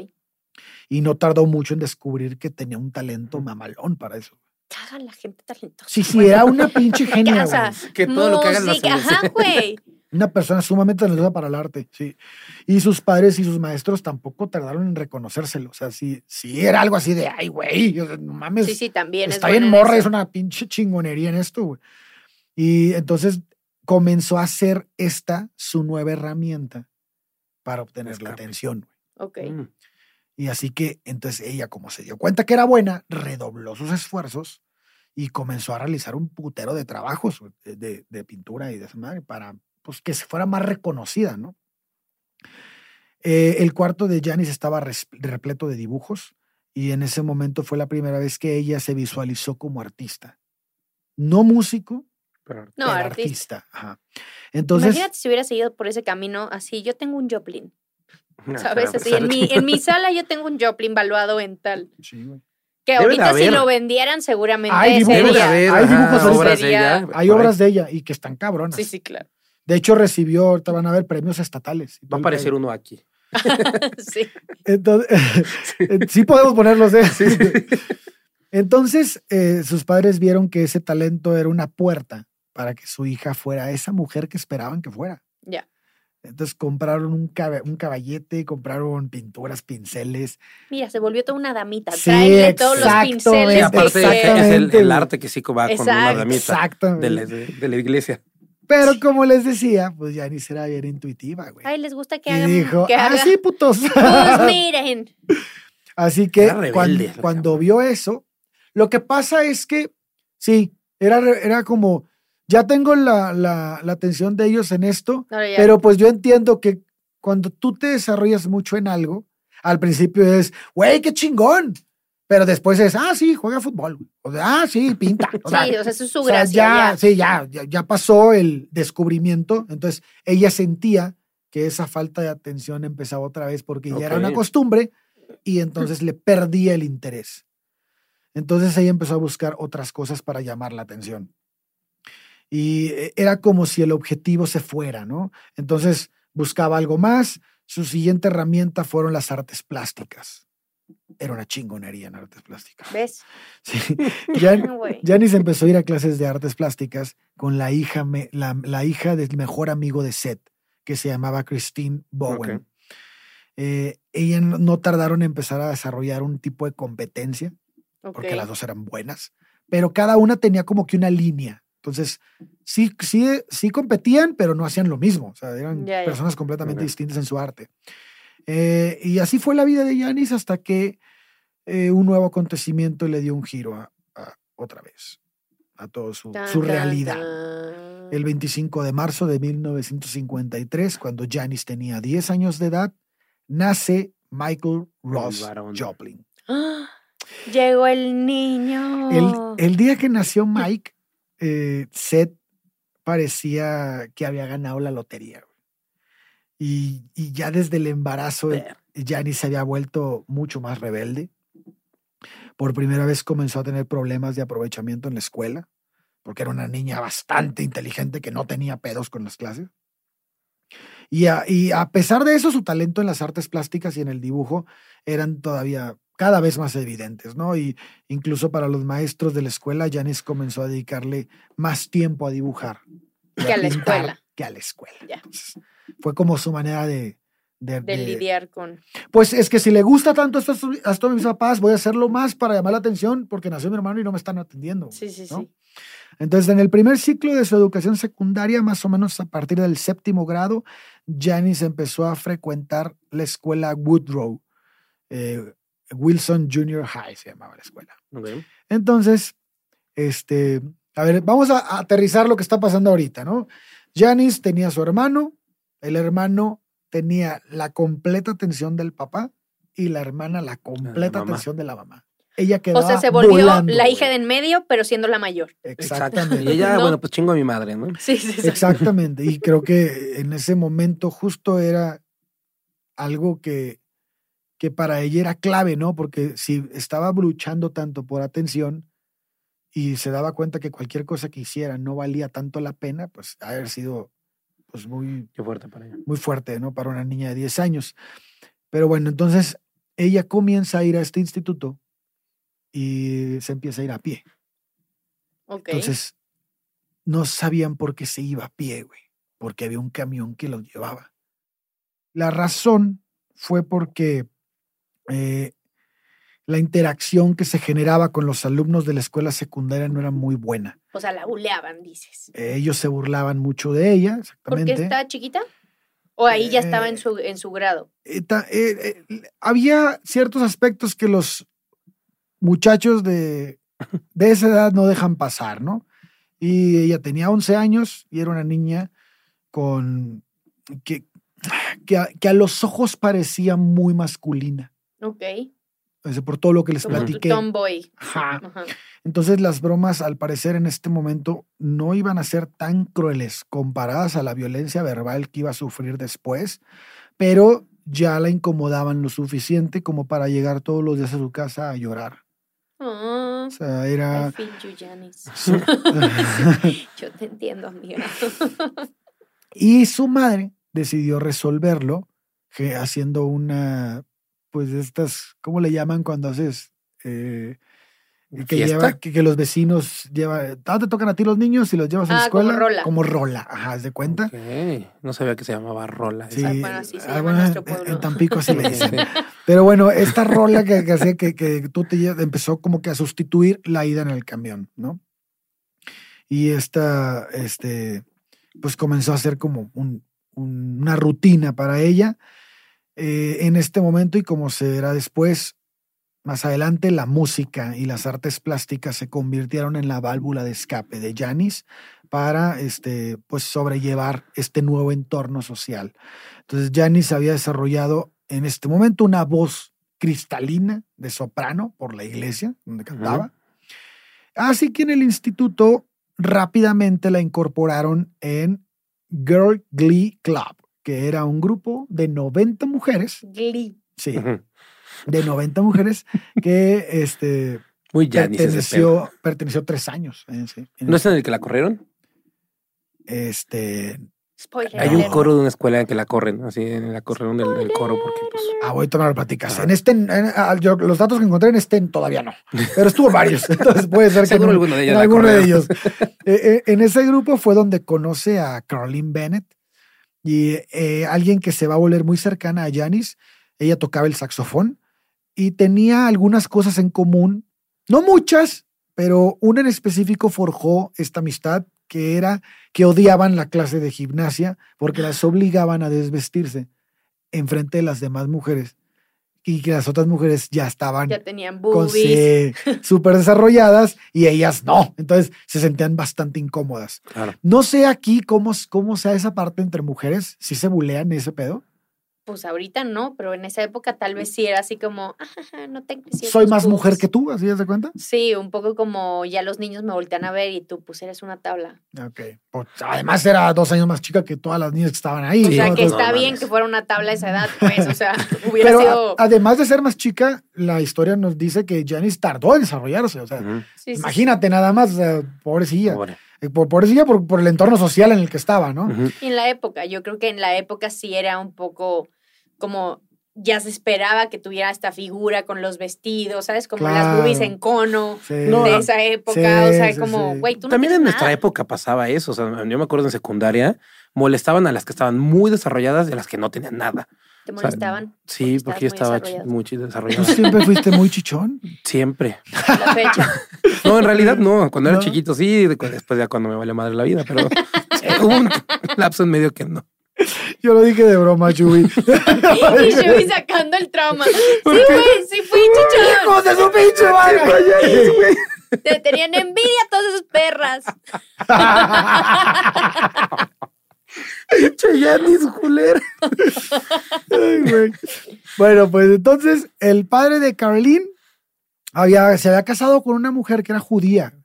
Y no tardó mucho en descubrir que tenía un talento mamalón para eso. Caga la gente talentosa. Sí, sí, era una pinche genia, O sea, güey. Que todo lo que hagan. Ajá, güey. Una persona sumamente talentosa para el arte, sí. Y sus padres y sus maestros tampoco tardaron en reconocérselo. O sea, sí, sí era algo así de, ay, güey, o sea, no mames. Sí, sí, también. está es bien morra, eso. es una pinche chingonería en esto, güey. Y entonces comenzó a hacer esta su nueva herramienta para obtener la atención. güey. Ok. Mm. Y así que entonces ella, como se dio cuenta que era buena, redobló sus esfuerzos y comenzó a realizar un putero de trabajos güey, de, de- de pintura y de esa madre para pues, que se fuera más reconocida, ¿no? Eh, el cuarto de Janis estaba res- repleto de dibujos y en ese momento fue la primera vez que ella se visualizó como artista. No músico, Pero- No, pero artista. artista. Ajá. Entonces, Imagínate si hubiera seguido por ese camino así. Yo tengo un Joplin, ¿sabes? Así, pues, en mi, en mi sala yo tengo un Joplin valuado en tal. sí, güey. Que Debe ahorita si lo vendieran seguramente Hay dibujos. Sería- haber Hay dibujos obras de ella. hay obras de ella y que están cabronas. Sí, sí, claro. De hecho, recibió, ahorita van a ver premios estatales. Va a aparecer uno aquí. sí. Entonces, sí podemos ponerlos, ¿eh? Entonces, eh, sus padres vieron que ese talento era una puerta para que su hija fuera esa mujer que esperaban que fuera. Ya. Entonces compraron un, caba- un caballete, compraron pinturas, pinceles. Mira, se volvió toda una damita. Sí, Tráele todos los exacto, pinceles. Sí, es- aparte el, arte que sí va con una Exacto. damita Exactamente. de la, de- de la iglesia. Pero como les decía, pues ya ni será bien intuitiva, güey. Ay, les gusta que y hagan. dijo, que ah, sí, putos. Pues miren. Así que rebelde, cuando, chava. vio eso, lo que pasa es que, sí, era, era como, ya tengo la, la- la atención de ellos en esto, pero pues yo entiendo que cuando tú te desarrollas mucho en algo, al principio es, güey, qué chingón. Pero después es, ah, sí, juega fútbol. O sea, ah, sí, pinta. O sea, sí, o sea, eso es su o sea, gracia. ya, ya. sí, ya, ya, ya pasó el descubrimiento. Entonces, ella sentía que esa falta de atención empezaba otra vez porque ya era una costumbre y entonces le perdía el interés. Entonces ella empezó a buscar otras cosas para llamar la atención. Y eh, era como si el objetivo se fuera, ¿no? Entonces buscaba algo más. Su siguiente herramienta fueron las artes plásticas. Era una chingonería en artes plásticas. ¿Ves? Sí. Ya, Güey. Janice empezó a ir a clases de artes plásticas con la hija, me- la, la hija del mejor amigo de Seth, que se llamaba Christine Bowen. Ok. Eh, ella no, no tardaron en empezar a desarrollar un tipo de competencia, porque las dos eran buenas, pero cada una tenía como que una línea. Entonces, sí, sí, sí competían, pero no hacían lo mismo. O sea, eran Ya, ya. personas completamente Ok. distintas en su arte. Eh, y así fue la vida de Yanis hasta que eh, un nuevo acontecimiento le dio un giro a, a- otra vez a toda su, su realidad. El 25 de marzo de 1953, cuando Janis tenía 10 años de edad, nace Michael Ross. Joplin. ¡Ah! Llegó el niño. El, el día que nació Mike, eh, Seth parecía que había ganado la lotería. Y, y ya desde el embarazo, Ver. Janis se había vuelto mucho más rebelde. Por primera vez comenzó a tener problemas de aprovechamiento en la escuela, porque era una niña bastante inteligente que no tenía pedos con las clases. Y a, y a pesar de eso, su talento en las artes plásticas y en el dibujo eran todavía cada vez más evidentes, ¿no? Y incluso para los maestros de la escuela, Janis comenzó a dedicarle más tiempo a dibujar. Que a la escuela. Que a la escuela. Ya. Entonces, fue como su manera de... de- De de- lidiar con. Pues es que si le gusta tanto esto, a esto a mis papás, voy a hacerlo más para llamar la atención porque nació mi hermano y no me están atendiendo. Sí, sí, ¿no? sí. Entonces, en el primer ciclo de su educación secundaria, más o menos a partir del séptimo grado, Janice empezó a frecuentar la escuela Woodrow, eh, Wilson Junior High se llamaba la escuela. Entonces, este, a ver, vamos a, aterrizar lo que está pasando ahorita, ¿no? Janice tenía a su hermano, el hermano tenía la completa atención del papá y la hermana la completa mamá. atención de la mamá. Ella O quedaba sea, se volvió volando, la güey. hija de en medio, pero siendo la mayor. Exactamente. Y ella, ¿No? bueno, pues chingo a mi madre, ¿no? Sí, sí, sí. Exactamente. Y creo que en ese momento justo era algo que, que para ella era clave, ¿no? Porque si estaba luchando tanto por atención y se daba cuenta que cualquier cosa que hiciera no valía tanto la pena, pues haber sido pues muy, Qué fuerte para ella. muy fuerte, ¿no? Para una niña de 10 años. Pero bueno, entonces ella comienza a ir a este instituto y se empieza a ir a pie. Entonces, no sabían por qué se iba a pie, güey, porque había un camión que los llevaba. La razón fue porque eh, la interacción que se generaba con los alumnos de la escuela secundaria no era muy buena. O sea, la buleaban, dices. Eh, ellos se burlaban mucho de ella, ¿Porque exactamente. está chiquita? ¿O ahí ya estaba en Eh, su, en su grado? Eh, ta- eh, eh, había ciertos aspectos que los muchachos de, de esa edad no dejan pasar, ¿no? Y ella tenía 11 años y era una niña con que, que, a, que a los ojos parecía muy masculina, Ok. por todo lo que les Como platiqué. tomboy. Ajá. Ajá. Entonces las bromas, al parecer, en este momento no iban a ser tan crueles comparadas a la violencia verbal que iba a sufrir después, pero ya la incomodaban lo suficiente como para llegar todos los días a su casa a llorar. Ah, O sea, I era... feel you, Janice. su- Yo te entiendo, amiga. y su madre decidió resolverlo que haciendo una, pues estas, ¿cómo le llaman cuando haces? Eh, que, lleva, que, que los vecinos llevan, ah, te tocan a ti los niños y los llevas a la Ah, como escuela. rola. Como rola, ajá, ¿haz de cuenta? Ok. No sabía que se llamaba Rola. Sí, Ah, bueno, así se ah, llama bueno, nuestro en- pueblo. en Tampico así le dicen. Pero bueno, esta rola que, que hacía que, que tú te llevas, empezó como que a sustituir la ida en el camión, ¿no? Y esta, este, pues comenzó a ser como un- un- una rutina para ella eh, en este momento y como se verá después, más adelante, la música y las artes plásticas se convirtieron en la válvula de escape de Janis para este, pues, sobrellevar este nuevo entorno social. Entonces, Janis había desarrollado en este momento una voz cristalina de soprano por la iglesia donde cantaba. Así que en el instituto rápidamente la incorporaron en Girl Glee Club, que era un grupo de 90 mujeres, Glee. sí, de 90 mujeres que este, Muy perteneció, perteneció tres años. en ¿No es en el que la corrieron? este, Spoiler. Hay un coro de una escuela en que la corren, así, en la corrieron del, del coro porque pues... Ah, ahorita me lo platicas. Ajá. En este, en- ah, yo- los datos que encontré en este todavía no, pero estuvo varios. Entonces puede ser que en, alguno de ellos alguno de ellos. Eh, eh, en ese grupo fue donde conoce a Caroline Bennett y eh, alguien que se va a volver muy cercana a Janis. Ella tocaba el saxofón y tenía algunas cosas en común, no muchas, pero una en específico forjó esta amistad que era que odiaban la clase de gimnasia porque las obligaban a desvestirse en frente de las demás mujeres y que las otras mujeres ya estaban Ya tenían con boobies. sí, súper desarrolladas y ellas no. Entonces se sentían bastante incómodas. Claro. No sé aquí cómo, cómo sea esa parte entre mujeres, si se bulean ese pedo. Pues ahorita no, pero en esa época tal vez sí era así como, "Ajaja, no te Soy más mujer boobs". que tú, ¿así das de cuenta? Sí, un poco como ya los niños me voltean a ver y tú pues eres una tabla. Ok. Pues, además era dos años más chica que todas las niñas que estaban ahí. O sea, ¿no? que está no bien que fuera una tabla a esa edad, pues, o sea, hubiera Pero sido... a- además de ser más chica, la historia nos dice que Janice tardó en desarrollarse. O sea. Sí, sí. imagínate nada más, o sea, pobrecilla. Pobre. Eh, Por, pobrecilla por, por el entorno social en el que estaba, ¿no? Y en la época, yo creo que en la época sí era un poco como ya se esperaba que tuviera esta figura con los vestidos, ¿sabes? Como las boobies en cono Sí. No, de esa época, sí, o sea, sí, como, sí. güey, tú no También en nuestra nada. época pasaba eso. O sea, yo me acuerdo en secundaria, molestaban a las que estaban muy desarrolladas y a las que no tenían nada. Te sea, molestaban Sí, Porque porque yo estaba muy chi- ¿Tú desarrollada. siempre fuiste muy chichón? Siempre. la fecha. No, en realidad no. Cuando era ¿No? chiquito sí, de- después ya cuando me vale madre la vida, pero hubo un lapso en medio que no. Yo lo dije de broma, Chuy. y Shui sacando el trauma. Sí, güey, sí fui chichón. ¡Hijos de su pinche madre! Te tenían envidia todas esas perras. Chayanis, culera. Ay, güey. Bueno, pues entonces el padre de Caroline había, se había casado con una mujer que era judía.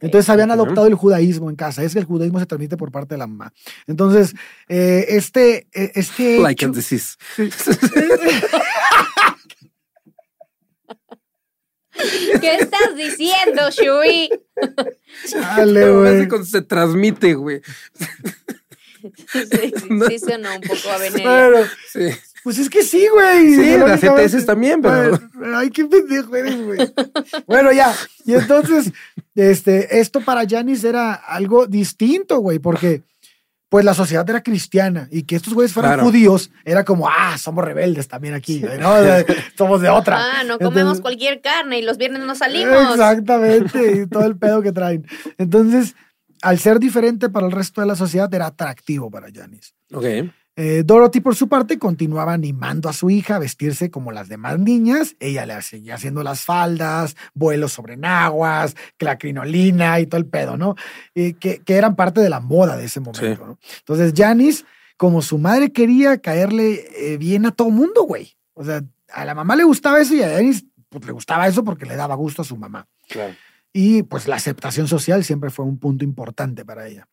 Entonces habían adoptado el judaísmo en casa. Es que el judaísmo se transmite por parte de la mamá. Entonces, eh, este, eh, este Like hecho- and disease. ¿Qué estás diciendo, Shui? Chale, Pero güey. se transmite, güey. Sí, sí sonó un poco a veneno. Bueno, Sí. Pues es que sí, güey. Sí, las ETS también, pero- ay, qué pendejo eres, güey. bueno, ya. Y entonces, este, esto para Janice era algo distinto, güey, porque pues la sociedad era cristiana y que estos güeyes fueran Claro. judíos era como, ah, somos rebeldes también aquí, ¿no? Somos de otra. Ah, no comemos Entonces- cualquier carne y los viernes no salimos. Exactamente, y todo el pedo que traen. Entonces, al ser diferente para el resto de la sociedad, era atractivo para Janice. Ok. Eh, Dorothy, por su parte, continuaba animando a su hija a vestirse como las demás niñas. Ella le seguía haciendo las faldas, vuelos sobre naguas, la crinolina y todo el pedo, ¿no? Eh, que, que eran parte de la moda de ese momento, Sí. ¿no? Entonces, Janice, como su madre quería caerle eh, bien a todo mundo, güey. O sea, a la mamá le gustaba eso y a Janice pues, le gustaba eso porque le daba gusto a su mamá. Claro. Y pues la aceptación social siempre fue un punto importante para ella.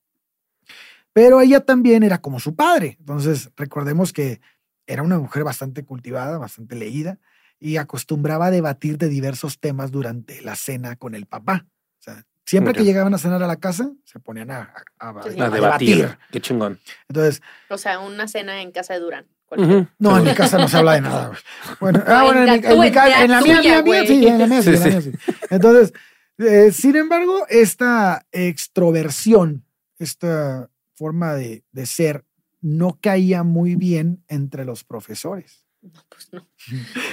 Pero ella también era como su padre. Entonces, recordemos que era una mujer bastante cultivada, bastante leída y acostumbraba a debatir de diversos temas durante la cena con el papá. O sea, siempre que llegaban a cenar a la casa, se ponían a, a- a- Sí, a A debatir. debatir. Qué chingón. Entonces, O sea, una cena en casa de Durán. Ujú. no, en mi casa no se habla de nada. Bueno, ah, No, bueno, en, en mi- en mi en la mía, mía, mía, sí, en la mía, sí, Sí, en la mía, sí. Entonces, eh, sin embargo, esta extroversión, esta forma de, de ser, no caía muy bien entre los profesores. No, pues no.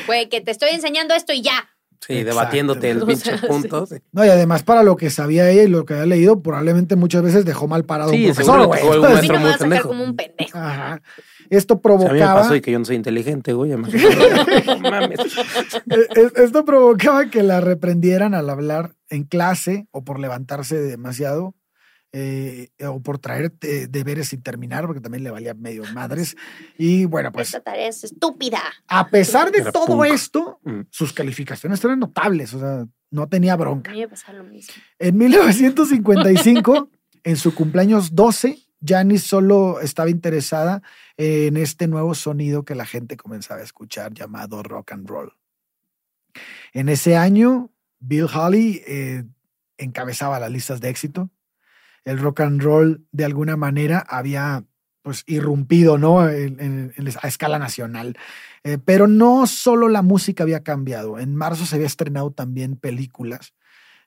Güey, que te estoy enseñando esto y ya. Sí, Exacto. debatiéndote el O pinche sea, punto. Sí, No, y además, para lo que sabía ella y lo que había leído, probablemente muchas veces dejó mal parado Sí, un profesor, güey. no me a sacar pendejo. como un pendejo. Ajá. Esto O sea, a mí me provocaba. pasó y que yo no soy inteligente, güey. eh, Esto provocaba que la reprendieran al hablar en clase o por levantarse demasiado eh, o por traer eh, deberes sin terminar, porque también le valía medio madres. Y bueno, pues Esta tarea es estúpida. a pesar de Era todo punk. esto, Mm. sus calificaciones eran notables, o sea, no tenía A bronca. mí me pasa lo mismo. En 1955, en su cumpleaños 12, Janis solo estaba interesada en este nuevo sonido que la gente comenzaba a escuchar llamado rock and roll. En ese año, Bill Haley eh, encabezaba las listas de éxito. El rock and roll, de alguna manera, había pues irrumpido, ¿no? En- en- en- a escala nacional. Eh, pero no solo la música había cambiado. En marzo se había estrenado también películas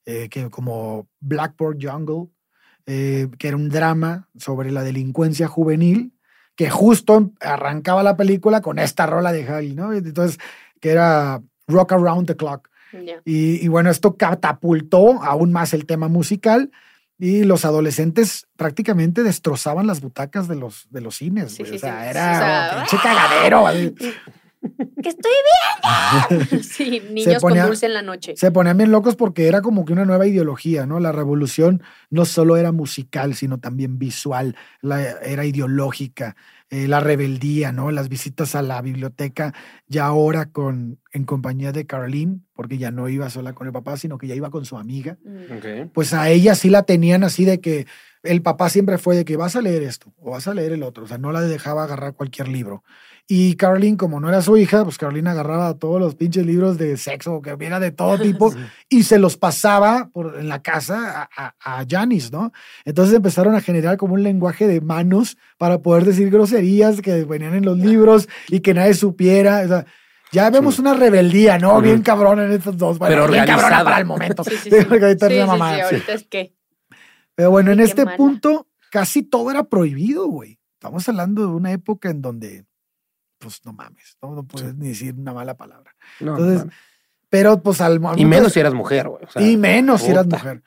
eh, que, como Blackboard Jungle, eh, que era un drama sobre la delincuencia juvenil, que justo arrancaba la película con esta rola de Haley, ¿no? Entonces, que era Rock Around the Clock. Y, y bueno, esto catapultó aún más el tema musical y los adolescentes prácticamente destrozaban las butacas de los, de los cines. Sí, güey. sí, o sea, sí. era O sea, un pinche cagadero. que estoy bien. sí, niños ponía- con dulce en la noche. Se ponían bien locos porque era como que una nueva ideología, ¿no? La revolución no solo era musical, sino también visual, la, era ideológica, eh, la rebeldía, ¿no? Las visitas a la biblioteca, ya ahora con, en compañía de Caroline, porque ya no iba sola con el papá, sino que ya iba con su amiga. Mm. Pues a ella sí la tenían así de que el papá siempre fue de que vas a leer esto o vas a leer el otro, o sea, no la dejaba agarrar cualquier libro. Y Caroline, como no era su hija, pues Caroline agarraba todos los pinches libros de sexo que hubiera de todo tipo y se los pasaba por, en la casa a, a, a Janice, ¿no? Entonces empezaron a generar como un lenguaje de manos para poder decir groserías que venían en los libros y que nadie supiera. O sea, ya vemos Sí. una rebeldía, ¿no? Bien cabrona en estos dos. Bueno, Pero bien cabrona para el momento. Sí, sí, Sí, ahorita es Sí, ahorita que. Pero bueno, en este mala. punto casi todo era prohibido, güey. Estamos hablando de una época en donde, pues no mames, no, no puedes ni decir una mala palabra. No, Entonces, no. Pero pues al y momento- menos si eras mujer, güey. o sea, y menos si eras mujer.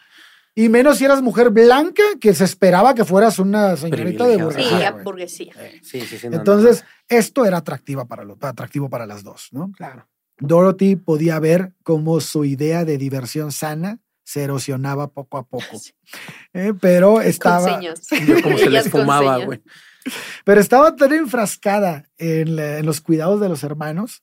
Y menos si eras mujer blanca, que se esperaba que fueras una señorita de Privilegiada. Sí, burguesía. burguesía. Eh, Sí, sí, sí. no, no, Entonces, esto era atractiva para los, atractivo para las dos, ¿no? claro. Dorothy podía ver cómo su idea de diversión sana se erosionaba poco a poco. Eh, pero Con estaba. Como se les fumaba, güey. Pero estaba tan enfrascada en, la- en los cuidados de los hermanos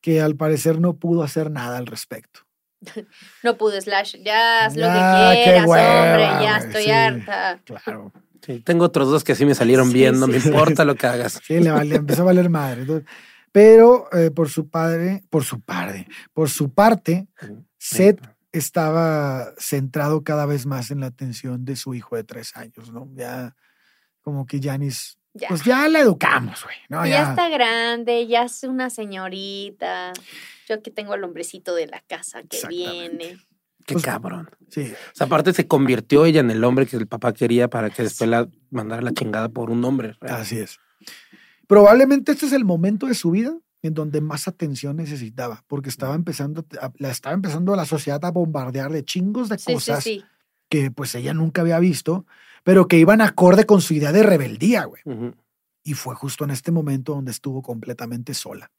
que al parecer no pudo hacer nada al respecto. No pude, Slash. Ya haz lo que qué quieras, hueva, hombre. Ya estoy sí. harta. Claro. Sí, tengo otros dos que así me salieron Sí, bien, no sí, me sí. importa lo que hagas. Sí, le, empezó a valer madre. Entonces, pero eh, por su padre, por su padre, por su parte, Seth estaba centrado cada vez más en la atención de su hijo de tres años, ¿no? Ya como que Janis, Ya. pues ya la educamos, güey, ¿no? Ya está grande, ya es una señorita. Yo aquí tengo al hombrecito de la casa que viene. Qué Pues, cabrón. Sí, O sea, aparte se convirtió ella en el hombre que el papá quería para que después la mandara a la chingada por un hombre. así es. Probablemente este es el momento de su vida en donde más atención necesitaba, porque estaba empezando, la estaba empezando la sociedad a bombardear de chingos de Sí, sí, cosas sí. que pues ella nunca había visto, pero que iban acorde con su idea de rebeldía, güey. Y fue justo en este momento donde estuvo completamente sola.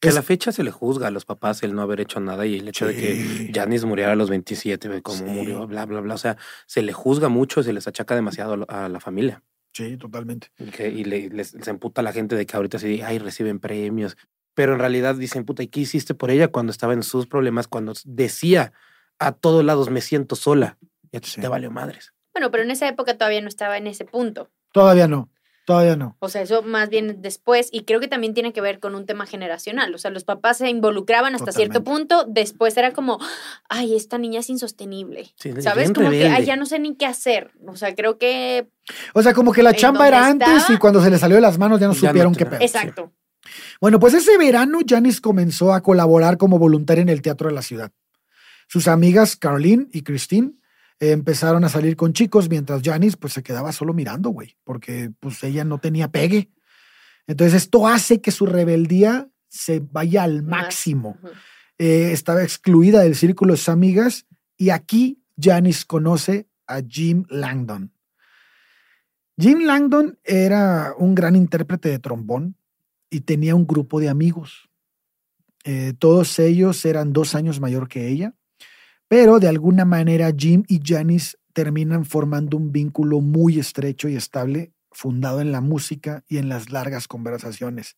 Que a la fecha se le juzga a los papás el no haber hecho nada y el hecho de que Janis muriera a los 27, ve cómo Sí. murió, bla, bla, bla. O sea, se le juzga mucho, se les achaca demasiado a la familia. Sí, totalmente. Y, que, y le, les, se emputa a la gente de que ahorita sí, ay, reciben premios. Pero en realidad dicen, puta, ¿y qué hiciste por ella cuando estaba en sus problemas? Cuando decía a todos lados, me siento sola. Y a ti Sí. te valió madres. Bueno, pero en esa época todavía no estaba en ese punto. Todavía no, todavía no. O sea, eso más bien después, y creo que también tiene que ver con un tema generacional. O sea, los papás se involucraban hasta cierto punto, después era como, ay, esta niña es insostenible. Sí, ¿Sabes? Como que, ay, ya no sé ni qué hacer. O sea, creo que. O sea, como que la ¿En chamba era antes y cuando se le salió de las manos ya no Ya no supieron qué pedo. Exacto. Bueno, pues ese verano Janice comenzó a colaborar como voluntaria en el teatro de la ciudad. Sus amigas Caroline y Christine eh, empezaron a salir con chicos mientras Janice pues se quedaba solo mirando, güey, porque pues ella no tenía pegue. Entonces esto hace que su rebeldía se vaya al máximo. Eh, estaba excluida del círculo de sus amigas y aquí Janice conoce a Jim Langdon. Jim Langdon era un gran intérprete de trombón y tenía un grupo de amigos. Eh, todos ellos eran dos años mayor que ella, pero de alguna manera Jim y Janice terminan formando un vínculo muy estrecho y estable, fundado en la música y en las largas conversaciones.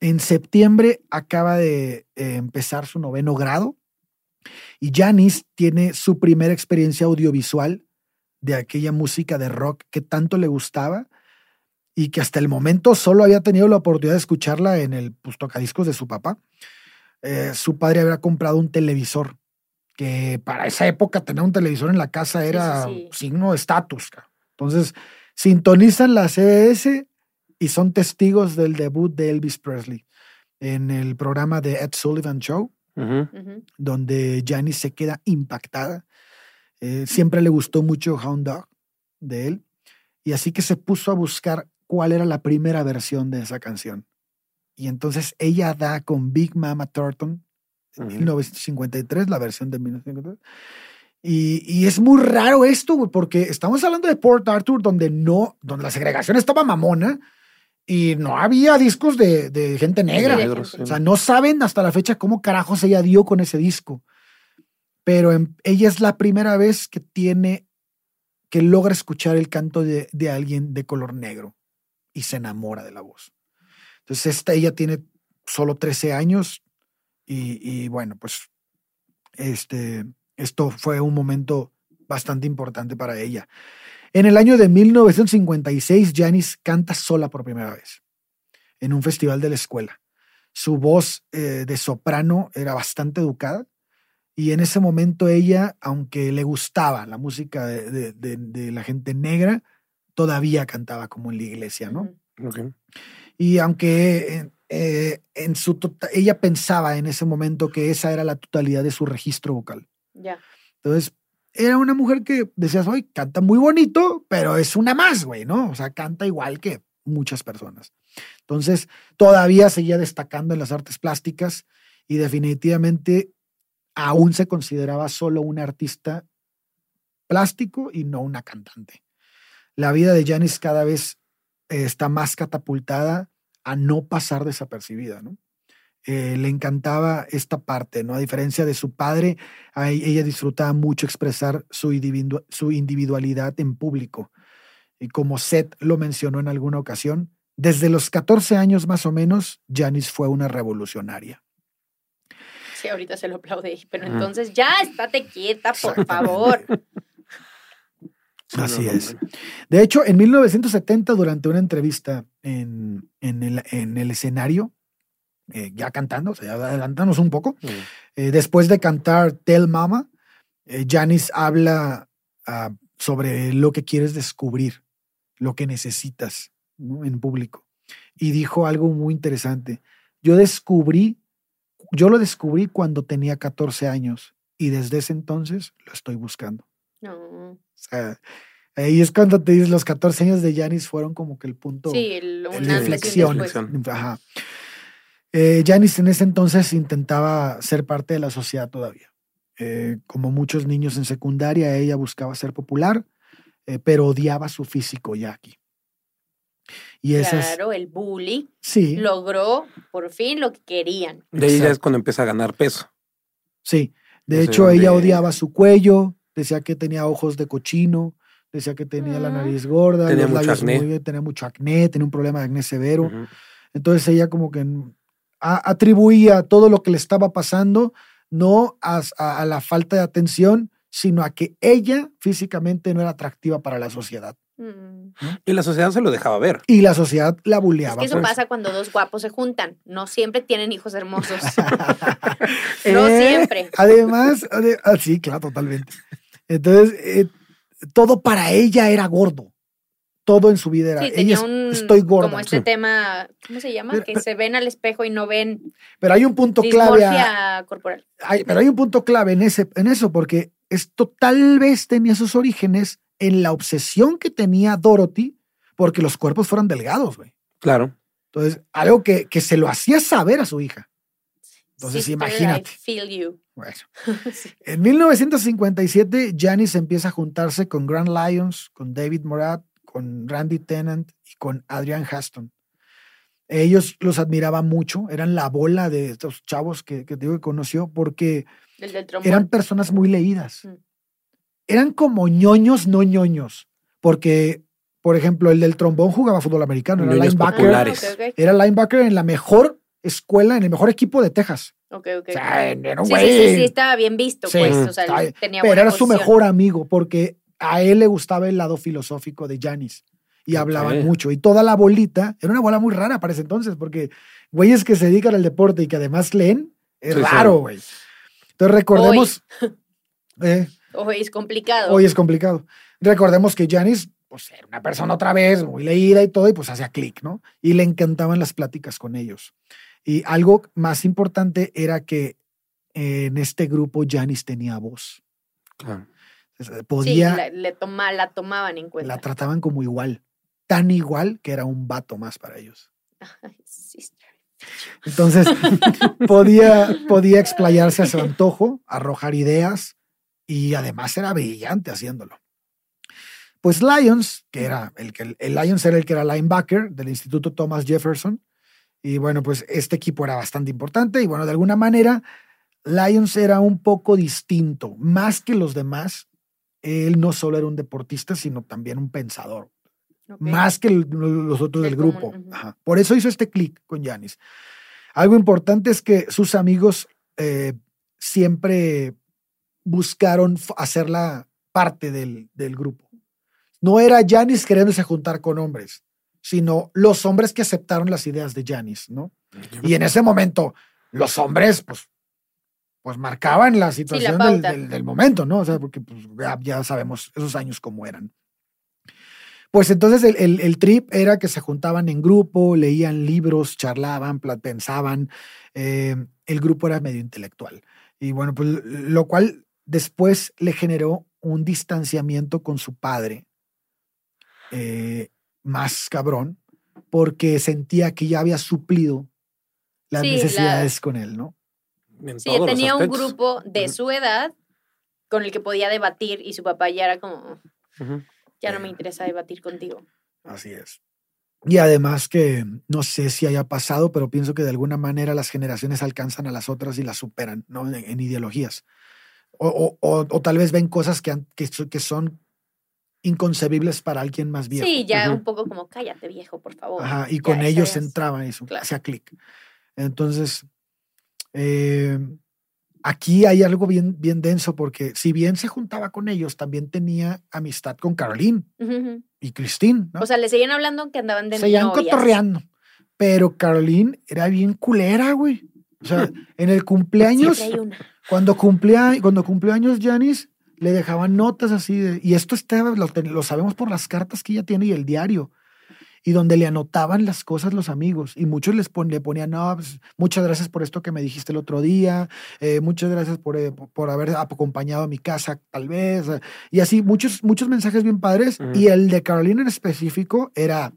En septiembre acaba de eh, empezar su noveno grado y Janice tiene su primera experiencia audiovisual de aquella música de rock que tanto le gustaba y que hasta el momento solo había tenido la oportunidad de escucharla en el pues, tocadiscos de su papá. Eh, su padre había comprado un televisor que para esa época tener un televisor en la casa era sí, sí. signo de estatus. Entonces sintonizan la CBS y son testigos del debut de Elvis Presley en el programa de Ed Sullivan Show, donde Janice se queda impactada. Eh, siempre le gustó mucho Hound Dog de él, y así que se puso a buscar cuál era la primera versión de esa canción. Y entonces ella da con Big Mama Thornton en Ujú. 1953, la versión de 1953. Y, y es muy raro esto, porque estamos hablando de Port Arthur, donde no, donde la segregación estaba mamona, y no había discos de, de gente negra. Sí, de Negros. O sea, no saben hasta la fecha cómo carajos ella dio con ese disco. Pero en- ella es la primera vez que tiene, que logra escuchar el canto de, de alguien de color negro y se enamora de la voz. Entonces, esta, ella tiene solo 13 años y, y bueno, pues este, esto fue un momento bastante importante para ella. En el año de 1956, Janis canta sola por primera vez en un festival de la escuela. Su voz eh, de soprano era bastante educada y en ese momento ella, aunque le gustaba la música de, de- de- de la gente negra, todavía cantaba como en la iglesia, ¿no? Y aunque eh, en su tota- ella pensaba en ese momento que esa era la totalidad de su registro vocal. Ya. Entonces, era una mujer que decías, hoy canta muy bonito, pero es una más, güey, ¿no? O sea, canta igual que muchas personas. Entonces, todavía seguía destacando en las artes plásticas y definitivamente aún se consideraba solo un artista plástico y no una cantante. La vida de Janis cada vez eh, está más catapultada a no pasar desapercibida, ¿no? Eh, le encantaba esta parte, ¿no? A diferencia de su padre, a ella disfrutaba mucho expresar su, individu- su individualidad en público. Y como Seth lo mencionó en alguna ocasión, desde los 14 años más o menos, Janis fue una revolucionaria. Sí, ahorita se lo aplaude, pero entonces ya estate quieta, por favor. Sí, Así es. De hecho, en 1970, durante una entrevista en, en el, en el escenario, eh, ya cantando, o sea, ya adelantamos un poco, Mm. eh, después de cantar Tell Mama, eh, Janis habla ah, sobre lo que quieres descubrir, lo que necesitas ¿no? en público. Y dijo algo muy interesante. Yo descubrí, yo lo descubrí cuando tenía 14 años y desde ese entonces lo estoy buscando. No. O sea, ahí es cuando te dices los 14 años de Janis fueron como que el punto Sí, el, de inflexión. Ajá. Eh, Janis en ese entonces intentaba ser parte de la sociedad todavía. Eh, como muchos niños en secundaria, ella buscaba ser popular, eh, pero odiaba su físico ya aquí. Y esas, Claro, el bully sí, logró por fin lo que querían. De ahí ya es cuando empieza a ganar peso. sí. De hecho, ella odiaba su cuello, decía que tenía ojos de cochino, decía que tenía la Mm. nariz gorda, Tenía los mucho labios acné. muy- tenía mucho acné, tenía un problema de acné severo. Entonces ella como que atribuía todo lo que le estaba pasando no a, a- a la falta de atención, sino a que ella físicamente no era atractiva para la sociedad. Mm. Y la sociedad se lo dejaba ver. Y la sociedad la Es que eso por pasa cuando dos guapos se juntan. No siempre tienen hijos hermosos. Eh, No siempre. Además, ade- ah, sí, claro, totalmente. Entonces, eh, todo para ella era gordo. Todo en su vida era. Sí, ella tenía es- un. estoy gorda. Como este sí. tema, ¿cómo se llama? Pero- que pero- se ven al espejo y no ven Pero hay un punto clave. a- corporal. hay- pero hay un punto clave en, ese, en eso, porque esto tal vez tenía sus orígenes en la obsesión que tenía Dorothy porque los cuerpos fueran delgados, güey. Claro. Entonces, algo que, que se lo hacía saber a su hija. Entonces, Sister, imagínate. I feel you. Bueno. Sí. En 1957, Janis empieza a juntarse con Grand Lions, con David Morat, con Randy Tennant y con Adrian Haston. Ellos los admiraba mucho, eran la bola de estos chavos que, que te digo que conoció, porque eran personas muy leídas. Mm. Eran como ñoños, no ñoños. Porque, por ejemplo, el del trombón jugaba fútbol americano, era Ah, linebacker. populares. ok. Era linebacker en la mejor escuela, en el mejor equipo de Texas. Ok, ok. O sea, era un Sí, sí, güey. sí, sí, estaba bien visto, Sí, pues. O sea, estaba- tenía Pero buena era su mejor amigo porque a él le gustaba el lado filosófico de Janis y hablaban mucho. Y toda la bolita, era una bola muy rara para ese entonces porque güeyes que se dedican al deporte y que además leen, es Sí, sí. raro, güey. Entonces recordemos, eh, Oye, es complicado. hoy es complicado. Recordemos que Janis, pues era una persona otra vez muy leída y todo, y pues hacía clic, ¿no? Y le encantaban las pláticas con ellos. Y algo más importante era que eh, en este grupo Janis tenía voz. claro. Sí, Podía, la, le toma, la tomaban en cuenta. la trataban como igual, tan igual que era un vato más para ellos. Ay, sister. Entonces, podía, podía explayarse a su antojo, arrojar ideas y además era brillante haciéndolo. pues Lions, que era el que el Lions era el que era linebacker del Instituto Thomas Jefferson. Y bueno, pues este equipo era bastante importante y bueno, de alguna manera Lions era un poco distinto, más que los demás. Él no solo era un deportista, sino también un pensador, más que el- los otros Del grupo. común, ujú. Ajá. Por eso hizo este clic con Yanis. Algo importante es que sus amigos eh, siempre buscaron hacerla parte del, del grupo. No era Yanis queriéndose juntar con hombres, sino los hombres que aceptaron las ideas de Yanis, ¿no? Y en ese momento, los hombres, pues, pues marcaban la situación del, pauta. del- del momento, ¿no? O sea, porque pues, ya, ya sabemos esos años cómo eran. Pues entonces el, el- el trip era que se juntaban en grupo, leían libros, charlaban, pensaban. eh, el grupo era medio intelectual. Y bueno, pues lo cual después le generó un distanciamiento con su padre eh, más cabrón, porque sentía que ya había suplido las Sí, la- necesidades con él, ¿no? En Sí, tenía un grupo de su edad con el que podía debatir y su papá ya era como, ya no me interesa debatir contigo. Así es. Y además que no sé si haya pasado, pero pienso que de alguna manera las generaciones alcanzan a las otras y las superan, ¿no? En, en ideologías. O, o- o- o tal vez ven cosas que, han- que son inconcebibles para alguien más viejo. Sí, ya un poco como, cállate viejo, por favor. Ajá, y Ya con ellos entraba eso, Claro. hacía clic. Entonces, eh, aquí hay algo bien, bien denso porque si bien se juntaba con ellos, también tenía amistad con Caroline Ujú, ujú. y Christine, ¿no? O sea, le seguían hablando aunque andaban de Seguían novias. cotorreando. Pero Caroline era bien culera, güey. O sea, en el cumpleaños, cuando cumplía, cuando cumplió años Janis, le dejaban notas así de, y esto está, lo, lo sabemos por las cartas que ella tiene y el diario, y donde le anotaban las cosas los amigos, y muchos les pon- le ponían, no, pues, muchas gracias por esto que me dijiste el otro día, eh, muchas gracias por, eh, por- haber acompañado a mi casa, tal vez, y así, muchos, muchos mensajes bien padres, y el de Carolina en específico era,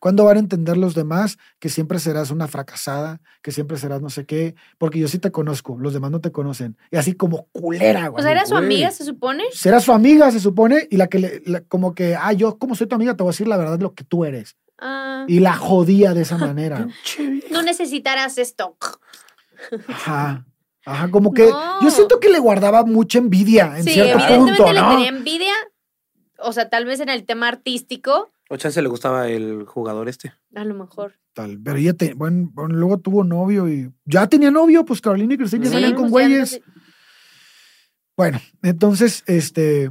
¿Cuándo van a entender los demás que siempre serás una fracasada, que siempre serás no sé qué? Porque yo sí te conozco, los demás no te conocen. Y así como culera, güey. O sea, era su amiga, se supone. Será su amiga, se supone, y la que le, la- como que, ah, yo como soy tu amiga, te voy a decir la verdad lo que tú eres. Ah, Y la jodía de esa manera. no necesitarás esto. Ajá. Ajá, como que No. yo siento que le guardaba mucha envidia en sí, cierto evidentemente punto, le ¿no? tenía envidia. O sea, tal vez en el tema artístico, O chance le gustaba el jugador este. a lo mejor. Tal, pero ella, te, bueno, bueno, luego tuvo novio y ya tenía novio, pues Carolina y Cristina ya Sí, salían con pues no güeyes. Bueno, entonces, este,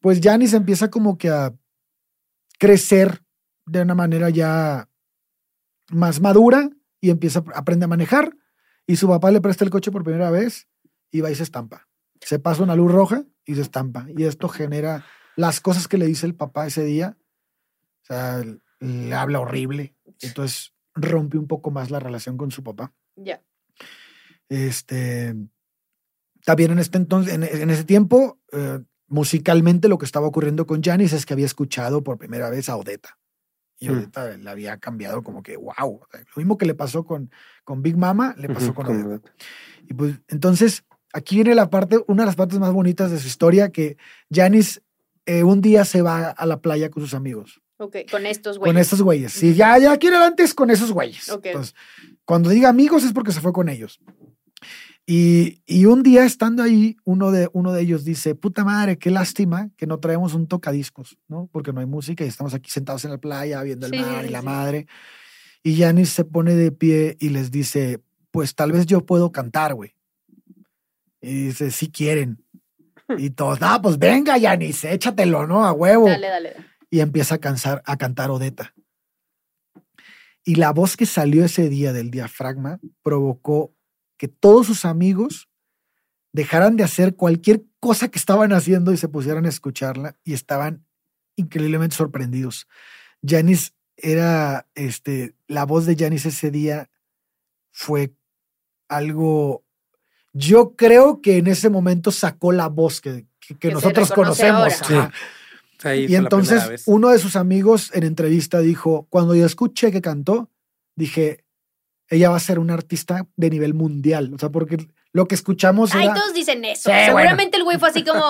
pues Janice empieza como que a crecer de una manera ya más madura y empieza, a- aprende a manejar y su papá le presta el coche por primera vez y va y se estampa. Se pasa una luz roja y se estampa. Y esto genera las cosas que le dice el papá ese día. O sea, le habla horrible. Entonces rompe un poco más la relación con su papá. Ya. Este, también en este entonces, en, en ese tiempo, eh, musicalmente lo que estaba ocurriendo con Janis es que había escuchado por primera vez a Odetta. Y Mm. Odetta le había cambiado como que, wow. Lo mismo que le pasó con, con Big Mama, le pasó Ujú, con con Odetta. Y pues, entonces, aquí viene la parte, una de las partes más bonitas de su historia, que Janis eh, un día se va a la playa con sus amigos Con estos güeyes. con esos güeyes. Si ya, ya quiere antes con esos güeyes. Entonces, cuando diga amigos es porque se fue con ellos. Y, y un día estando ahí, uno de, uno de ellos dice, puta madre, qué lástima que no traemos un tocadiscos, ¿no? Porque no hay música y estamos aquí sentados en la playa viendo el Sí, sí, mar y sí, la sí. madre. Y Yanis se pone de pie y les dice, pues tal vez yo puedo cantar, güey. Y dice, si quieren. Y todos, ah, pues venga, Yanis, échatelo, ¿no? A huevo Dale, dale. Y empieza a, cansar, a cantar Odetta. Y la voz que salió ese día del diafragma provocó que todos sus amigos dejaran de hacer cualquier cosa que estaban haciendo y se pusieran a escucharla y estaban increíblemente sorprendidos. Janis era, este, la voz de Janis ese día fue algo, yo creo que en ese momento sacó la voz que, que- que nosotros conocemos. Sí, ahí Y entonces uno de sus amigos en entrevista dijo, cuando yo escuché que cantó, dije, ella va a ser una artista de nivel mundial. O sea, porque lo que escuchamos Ay, era... todos dicen eso. Sí, Seguramente el güey fue así como,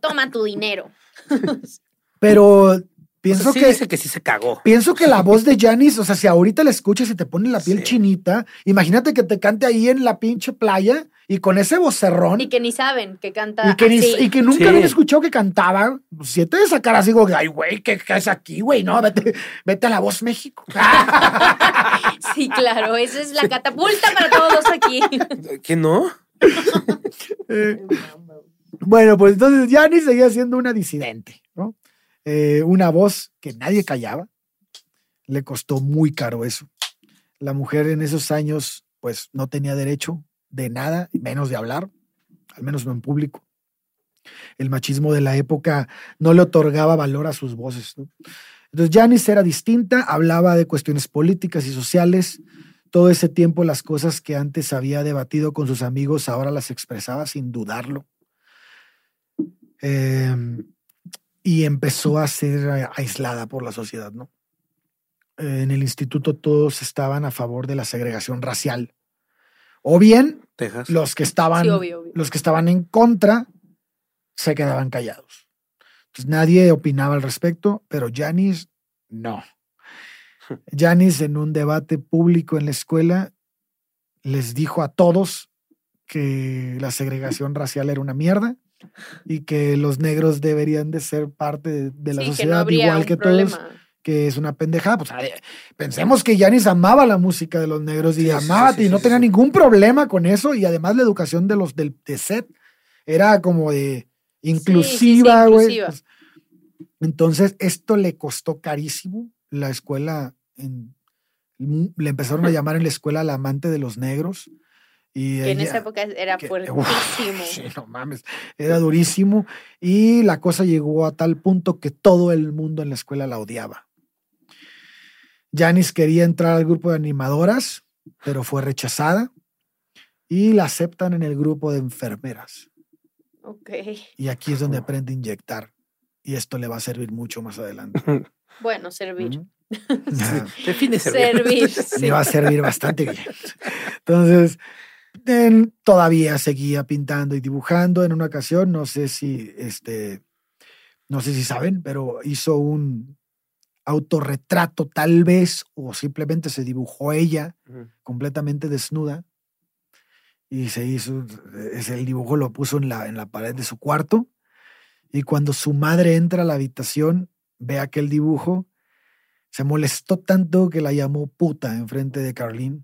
toma tu dinero. Pero pienso O sea, sí que dice que sí se cagó. pienso que la voz de Janis, o sea, si ahorita la escuchas y te pone la piel Sí. chinita, imagínate que te cante ahí en la pinche playa y con ese vocerrón Y que ni saben que canta y que, ni- así. y que nunca Sí. habían escuchado que cantaba. Si te de sacar así, como, que, ay, güey, ¿qué, qué es aquí, güey? No, vete, vete a la voz México. Sí, claro, esa es la catapulta para todos aquí. ¿Qué no? Eh, bueno, pues entonces Janis seguía siendo una disidente, ¿no? Eh, una voz que nadie callaba. Le costó muy caro eso. La mujer en esos años, pues no tenía derecho de nada, menos de hablar, al menos no en público. El machismo de la época no le otorgaba valor a sus voces. Entonces, Janis era distinta, hablaba de cuestiones políticas y sociales. Todo ese tiempo, las cosas que antes había debatido con sus amigos, ahora las expresaba sin dudarlo. Eh, y empezó a ser eh, aislada por la sociedad, ¿no? En el instituto todos estaban a favor de la segregación racial. O bien Texas. los que estaban Sí, obvio, obvio. los que estaban en contra se quedaban callados. Entonces nadie opinaba al respecto, pero Janis no. Janis en un debate público en la escuela les dijo a todos que la segregación racial era una mierda y que los negros deberían de ser parte de, de la Sí, que no sociedad igual que problema. todos, que es una pendejada. Pues, pensemos que Janis amaba la música de los negros y Sí, amaba sí, y no sí, tenía sí. ningún problema con eso y además la educación de los del de set era como de inclusiva, sí, güey. inclusiva. Pues, entonces, esto le costó carísimo. La escuela, en- le empezaron a llamar en la escuela la amante de los negros. Y Que en esa época era que- fuertísimo. Uf, sí, no mames, era durísimo. Y la cosa llegó a tal punto que todo el mundo en la escuela la odiaba. Janis quería entrar al grupo de animadoras, pero fue rechazada. Y la aceptan en el grupo de enfermeras. Ok. Y aquí es donde aprende a inyectar. Y esto le va a servir mucho más adelante. Bueno, servir. Ajá. Define servir. Servir. le va a servir bastante bien. Entonces, él todavía seguía pintando y dibujando. En una ocasión, no sé si, este, no sé si saben, pero hizo un autorretrato tal vez, o simplemente se dibujó ella completamente desnuda. Y se hizo, el dibujo lo puso en la, en la pared de su cuarto. Y cuando su madre entra a la habitación, ve aquel dibujo, se molestó tanto que la llamó puta enfrente de Carlene.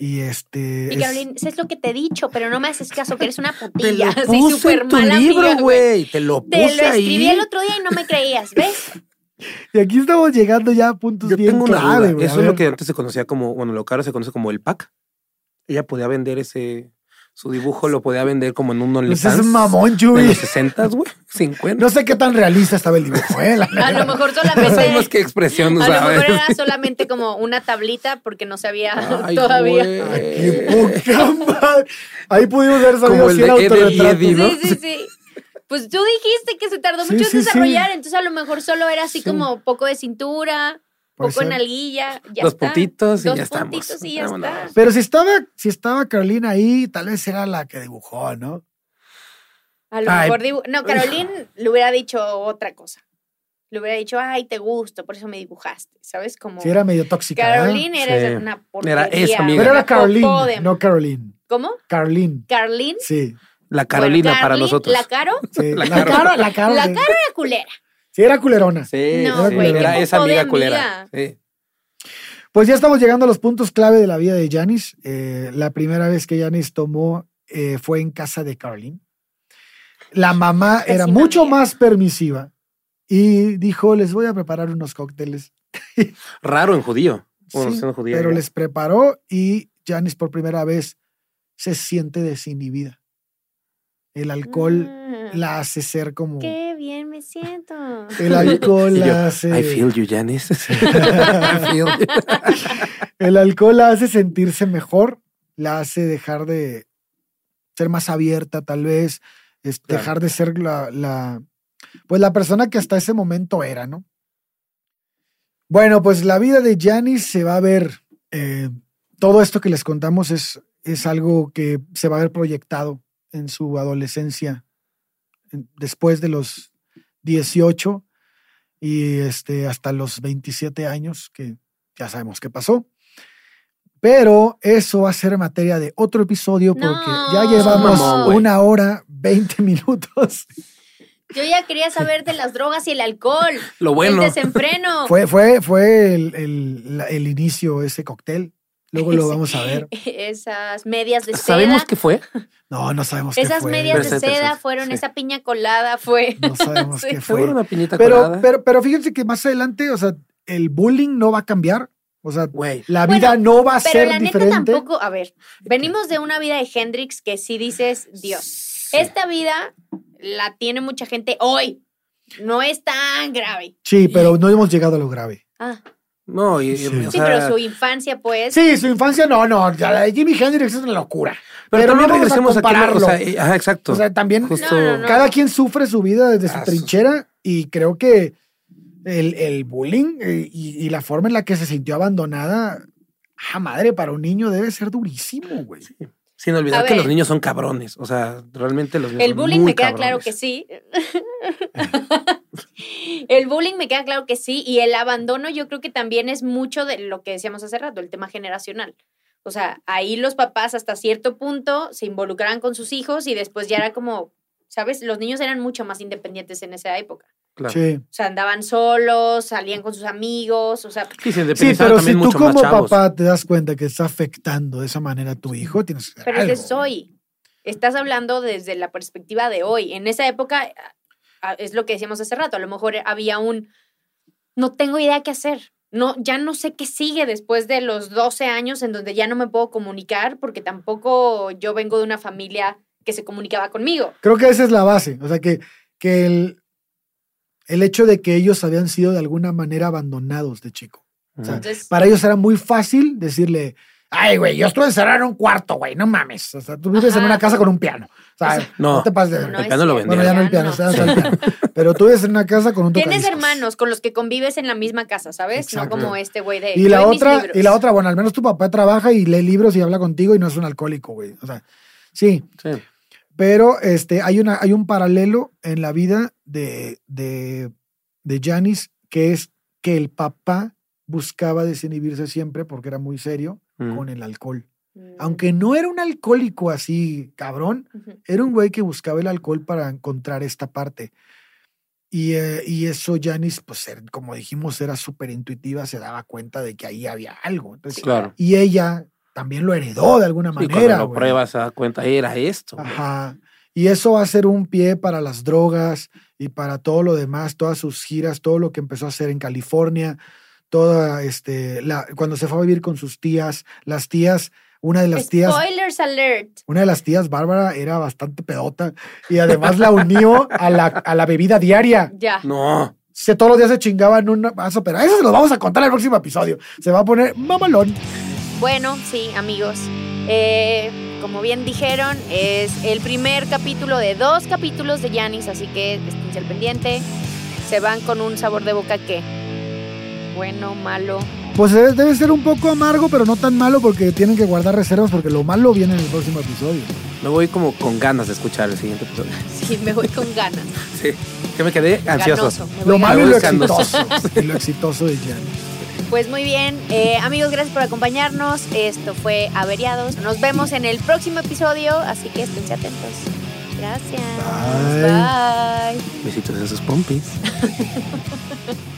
Y este. Y es- Caroline, es lo que te he dicho, pero no me haces caso, que eres una Te putilla. lo Así puse en tu mala libro, güey. Te lo Te puse lo escribí ahí. el otro día y no me creías, ¿ves? Y aquí estamos llegando ya a puntos Yo bien tengo una clave, duda. güey. Eso es lo que antes se conocía como, bueno, lo que ahora se conoce como el pack. Ella podía vender ese, su dibujo lo podía vender como en un Pues OnlyFans. es mamón, Chuy. los 60, güey, 50. No sé qué tan realista estaba el dibujo, ¿eh? La A lo mejor No solamente. sabemos qué expresión A lo usaba. mejor era solamente como una tablita porque no sabía Ay, todavía. güey. Ay, qué poca madre. Ahí pudimos haber sabido Como el si era de Eddie autorretrato. Eddie, ¿no? Sí, sí, sí. Pues tú dijiste que se tardó Sí, mucho en sí. desarrollar, entonces a lo mejor solo era así Sí. como poco de cintura, Puede poco en ser. alguilla, ya Dos está. puntitos y Dos ya estamos. puntitos y ya Vámonos. está. Pero si estaba, si estaba Carolina ahí, tal vez era la que dibujó, ¿no? A lo Ay. mejor dibu- No, Caroline le hubiera dicho otra cosa. Le hubiera dicho, ay, te gusto, por eso me dibujaste, ¿sabes? Como Sí, era medio tóxica. ¿verdad? Caroline era Sí. una porquería. esa amiga. Pero era de- no Caroline. ¿Cómo? Caroline. Carlin. Sí. La Carolina Bueno, para Carlin, nosotros. La Caro. sí. La La, Caro. la cara. La sí. Caro era culera. Sí, era culerona. Sí, No, sí, güey, era esa amiga culera. Sí. Pues ya estamos llegando a los puntos clave de la vida de Janis. Eh, la primera vez que Janis tomó eh, fue en casa de Caroline. La mamá era mucho amiga. más permisiva y dijo, les voy a preparar unos cócteles. Raro en judío. Bueno, Sí, siendo judía. pero ya. les preparó y Janis por primera vez se siente desinhibida. El alcohol Mm, la hace ser como... Qué bien me siento. El alcohol yo, la hace... I feel you, Janice. I feel you. El alcohol la hace sentirse mejor, la hace dejar de ser más abierta, tal vez, es Claro. dejar de ser la, la- pues la persona que hasta ese momento era, ¿no? Bueno, pues la vida de Janis se va a ver, eh, todo esto que les contamos es, es algo que se va a ver proyectado en su adolescencia, en- después de los 18, y este, hasta los 27 años, que ya sabemos qué pasó. Pero eso va a ser materia de otro episodio porque ya llevamos una hora, 20 minutos. Yo ya quería saber de las drogas y el alcohol. Lo bueno. El desenfreno. Fue, fue, fue el, el- el inicio, ese cóctel. Luego lo vamos a ver. Esas medias de seda. ¿Sabemos qué fue? No, no sabemos qué Esas fue. medias de seda fueron, Sí. esa piña colada fue. No sabemos Sí. qué fue. una piñita Pero, colada. pero, pero fíjense que más adelante, o sea, el bullying no va a cambiar. O sea, Güey. la Bueno, vida no va a Pero ser la neta diferente. tampoco, a ver, venimos de una vida de Hendrix que sí dices, Dios, esta vida la tiene mucha gente hoy. No es tan grave. Sí, pero no hemos llegado a lo grave. Ah, No, y, y- Sí. o sí, sea, pero su infancia, pues. Sí, su infancia no, no. Ya la de Jimi Hendrix es una locura. pero, pero también a regresemos a, que no- o compararlo. sea, ajá, exacto. O sea, también Justo. No, no, no. cada quien sufre su vida desde su Ah, trinchera y creo que el, el bullying eh, y, y la forma en la que se sintió abandonada, ah, madre, para un niño debe ser durísimo, güey. Sin olvidar que los niños son cabrones. O sea, realmente los niños El son bullying muy me queda claro que sí. el bullying me queda claro que sí. Y el abandono yo creo que también es mucho de lo que decíamos hace rato, el tema generacional. O sea, ahí los papás hasta cierto punto se involucraban con sus hijos y después ya era como, ¿sabes? Los niños eran mucho más independientes en esa época. Claro. Sí. O sea, andaban solos, salían con sus amigos, o sea, Sí, se Sí, pero si tú como papá te das cuenta que está afectando de esa manera a tu hijo, tienes que hacer pero ese algo. soy. Estás hablando desde la perspectiva de hoy. En esa época, es lo que decíamos hace rato, a lo mejor había un, no tengo idea qué hacer. No, ya no sé qué sigue después de los 12 años en donde ya no me puedo comunicar porque tampoco yo vengo de una familia que se comunicaba conmigo. Creo que esa es la base. O sea, que, que el, el hecho de que ellos habían sido de alguna manera abandonados de chico. Ujú. sea, Entonces, Para ellos era muy fácil decirle, ay, güey, yo estuve encerrado en un cuarto, güey, no mames. O sea, tú vives en Ajá. una casa con un piano. O sea, no, No. te pases de... no, el piano lo bueno, ya no el piano, no. el piano. Pero tú vives en una casa con un Tienes hermanos con los que convives en la misma casa, ¿sabes? Exacto. No como este güey de... Y la otra, y la otra, bueno, al menos tu papá trabaja y lee libros y habla contigo y no es un alcohólico, güey. O sea, sí, Sí. pero este, hay, una, hay un paralelo en la vida de, de, de Janis, que es que el papá buscaba desinhibirse siempre porque era muy serio Mm. con el alcohol. Mm. Aunque no era un alcohólico así, cabrón, era un güey que buscaba el alcohol para encontrar esta parte. Y, eh, y eso Janis, pues er- como dijimos, era súper intuitiva, se daba cuenta de que ahí había algo. Entonces, Claro. Y ella también lo heredó de alguna Sí, cuando manera. lo güey. pruebas, se da cuenta, era esto. güey. Ajá. Y eso va a ser un pie para las drogas y para todo lo demás, todas sus giras, todo lo que empezó a hacer en California, toda este, la, cuando se fue a vivir con sus tías, las tías, una de las tías, Spoilers alert. una de las tías, Bárbara, era bastante pedota y además la unió a la, a la bebida diaria. Ya. No. Se, todos los días se chingaban un vaso, pero eso se lo vamos a contar en el próximo episodio. Se va a poner mamalón. Bueno, sí, amigos. Eh, como bien dijeron, es el primer capítulo de dos capítulos de Yanis, así que esténse al pendiente. Se van con un sabor de boca que bueno, malo. Pues eh, debe ser un poco amargo, pero no tan malo porque tienen que guardar reservas porque lo malo viene en el próximo episodio. Me voy como con ganas de escuchar el siguiente episodio. Sí, me voy con ganas. Sí. Que me quedé ansioso. Ganoso, me voy Lo malo y lo exitoso. y lo exitoso de Jan. Pues muy bien, eh, amigos, gracias por acompañarnos. Esto fue Averiados. Nos vemos en el próximo episodio, así que esténse atentos. Gracias. Bye. Bye. Besitos en sus pompis.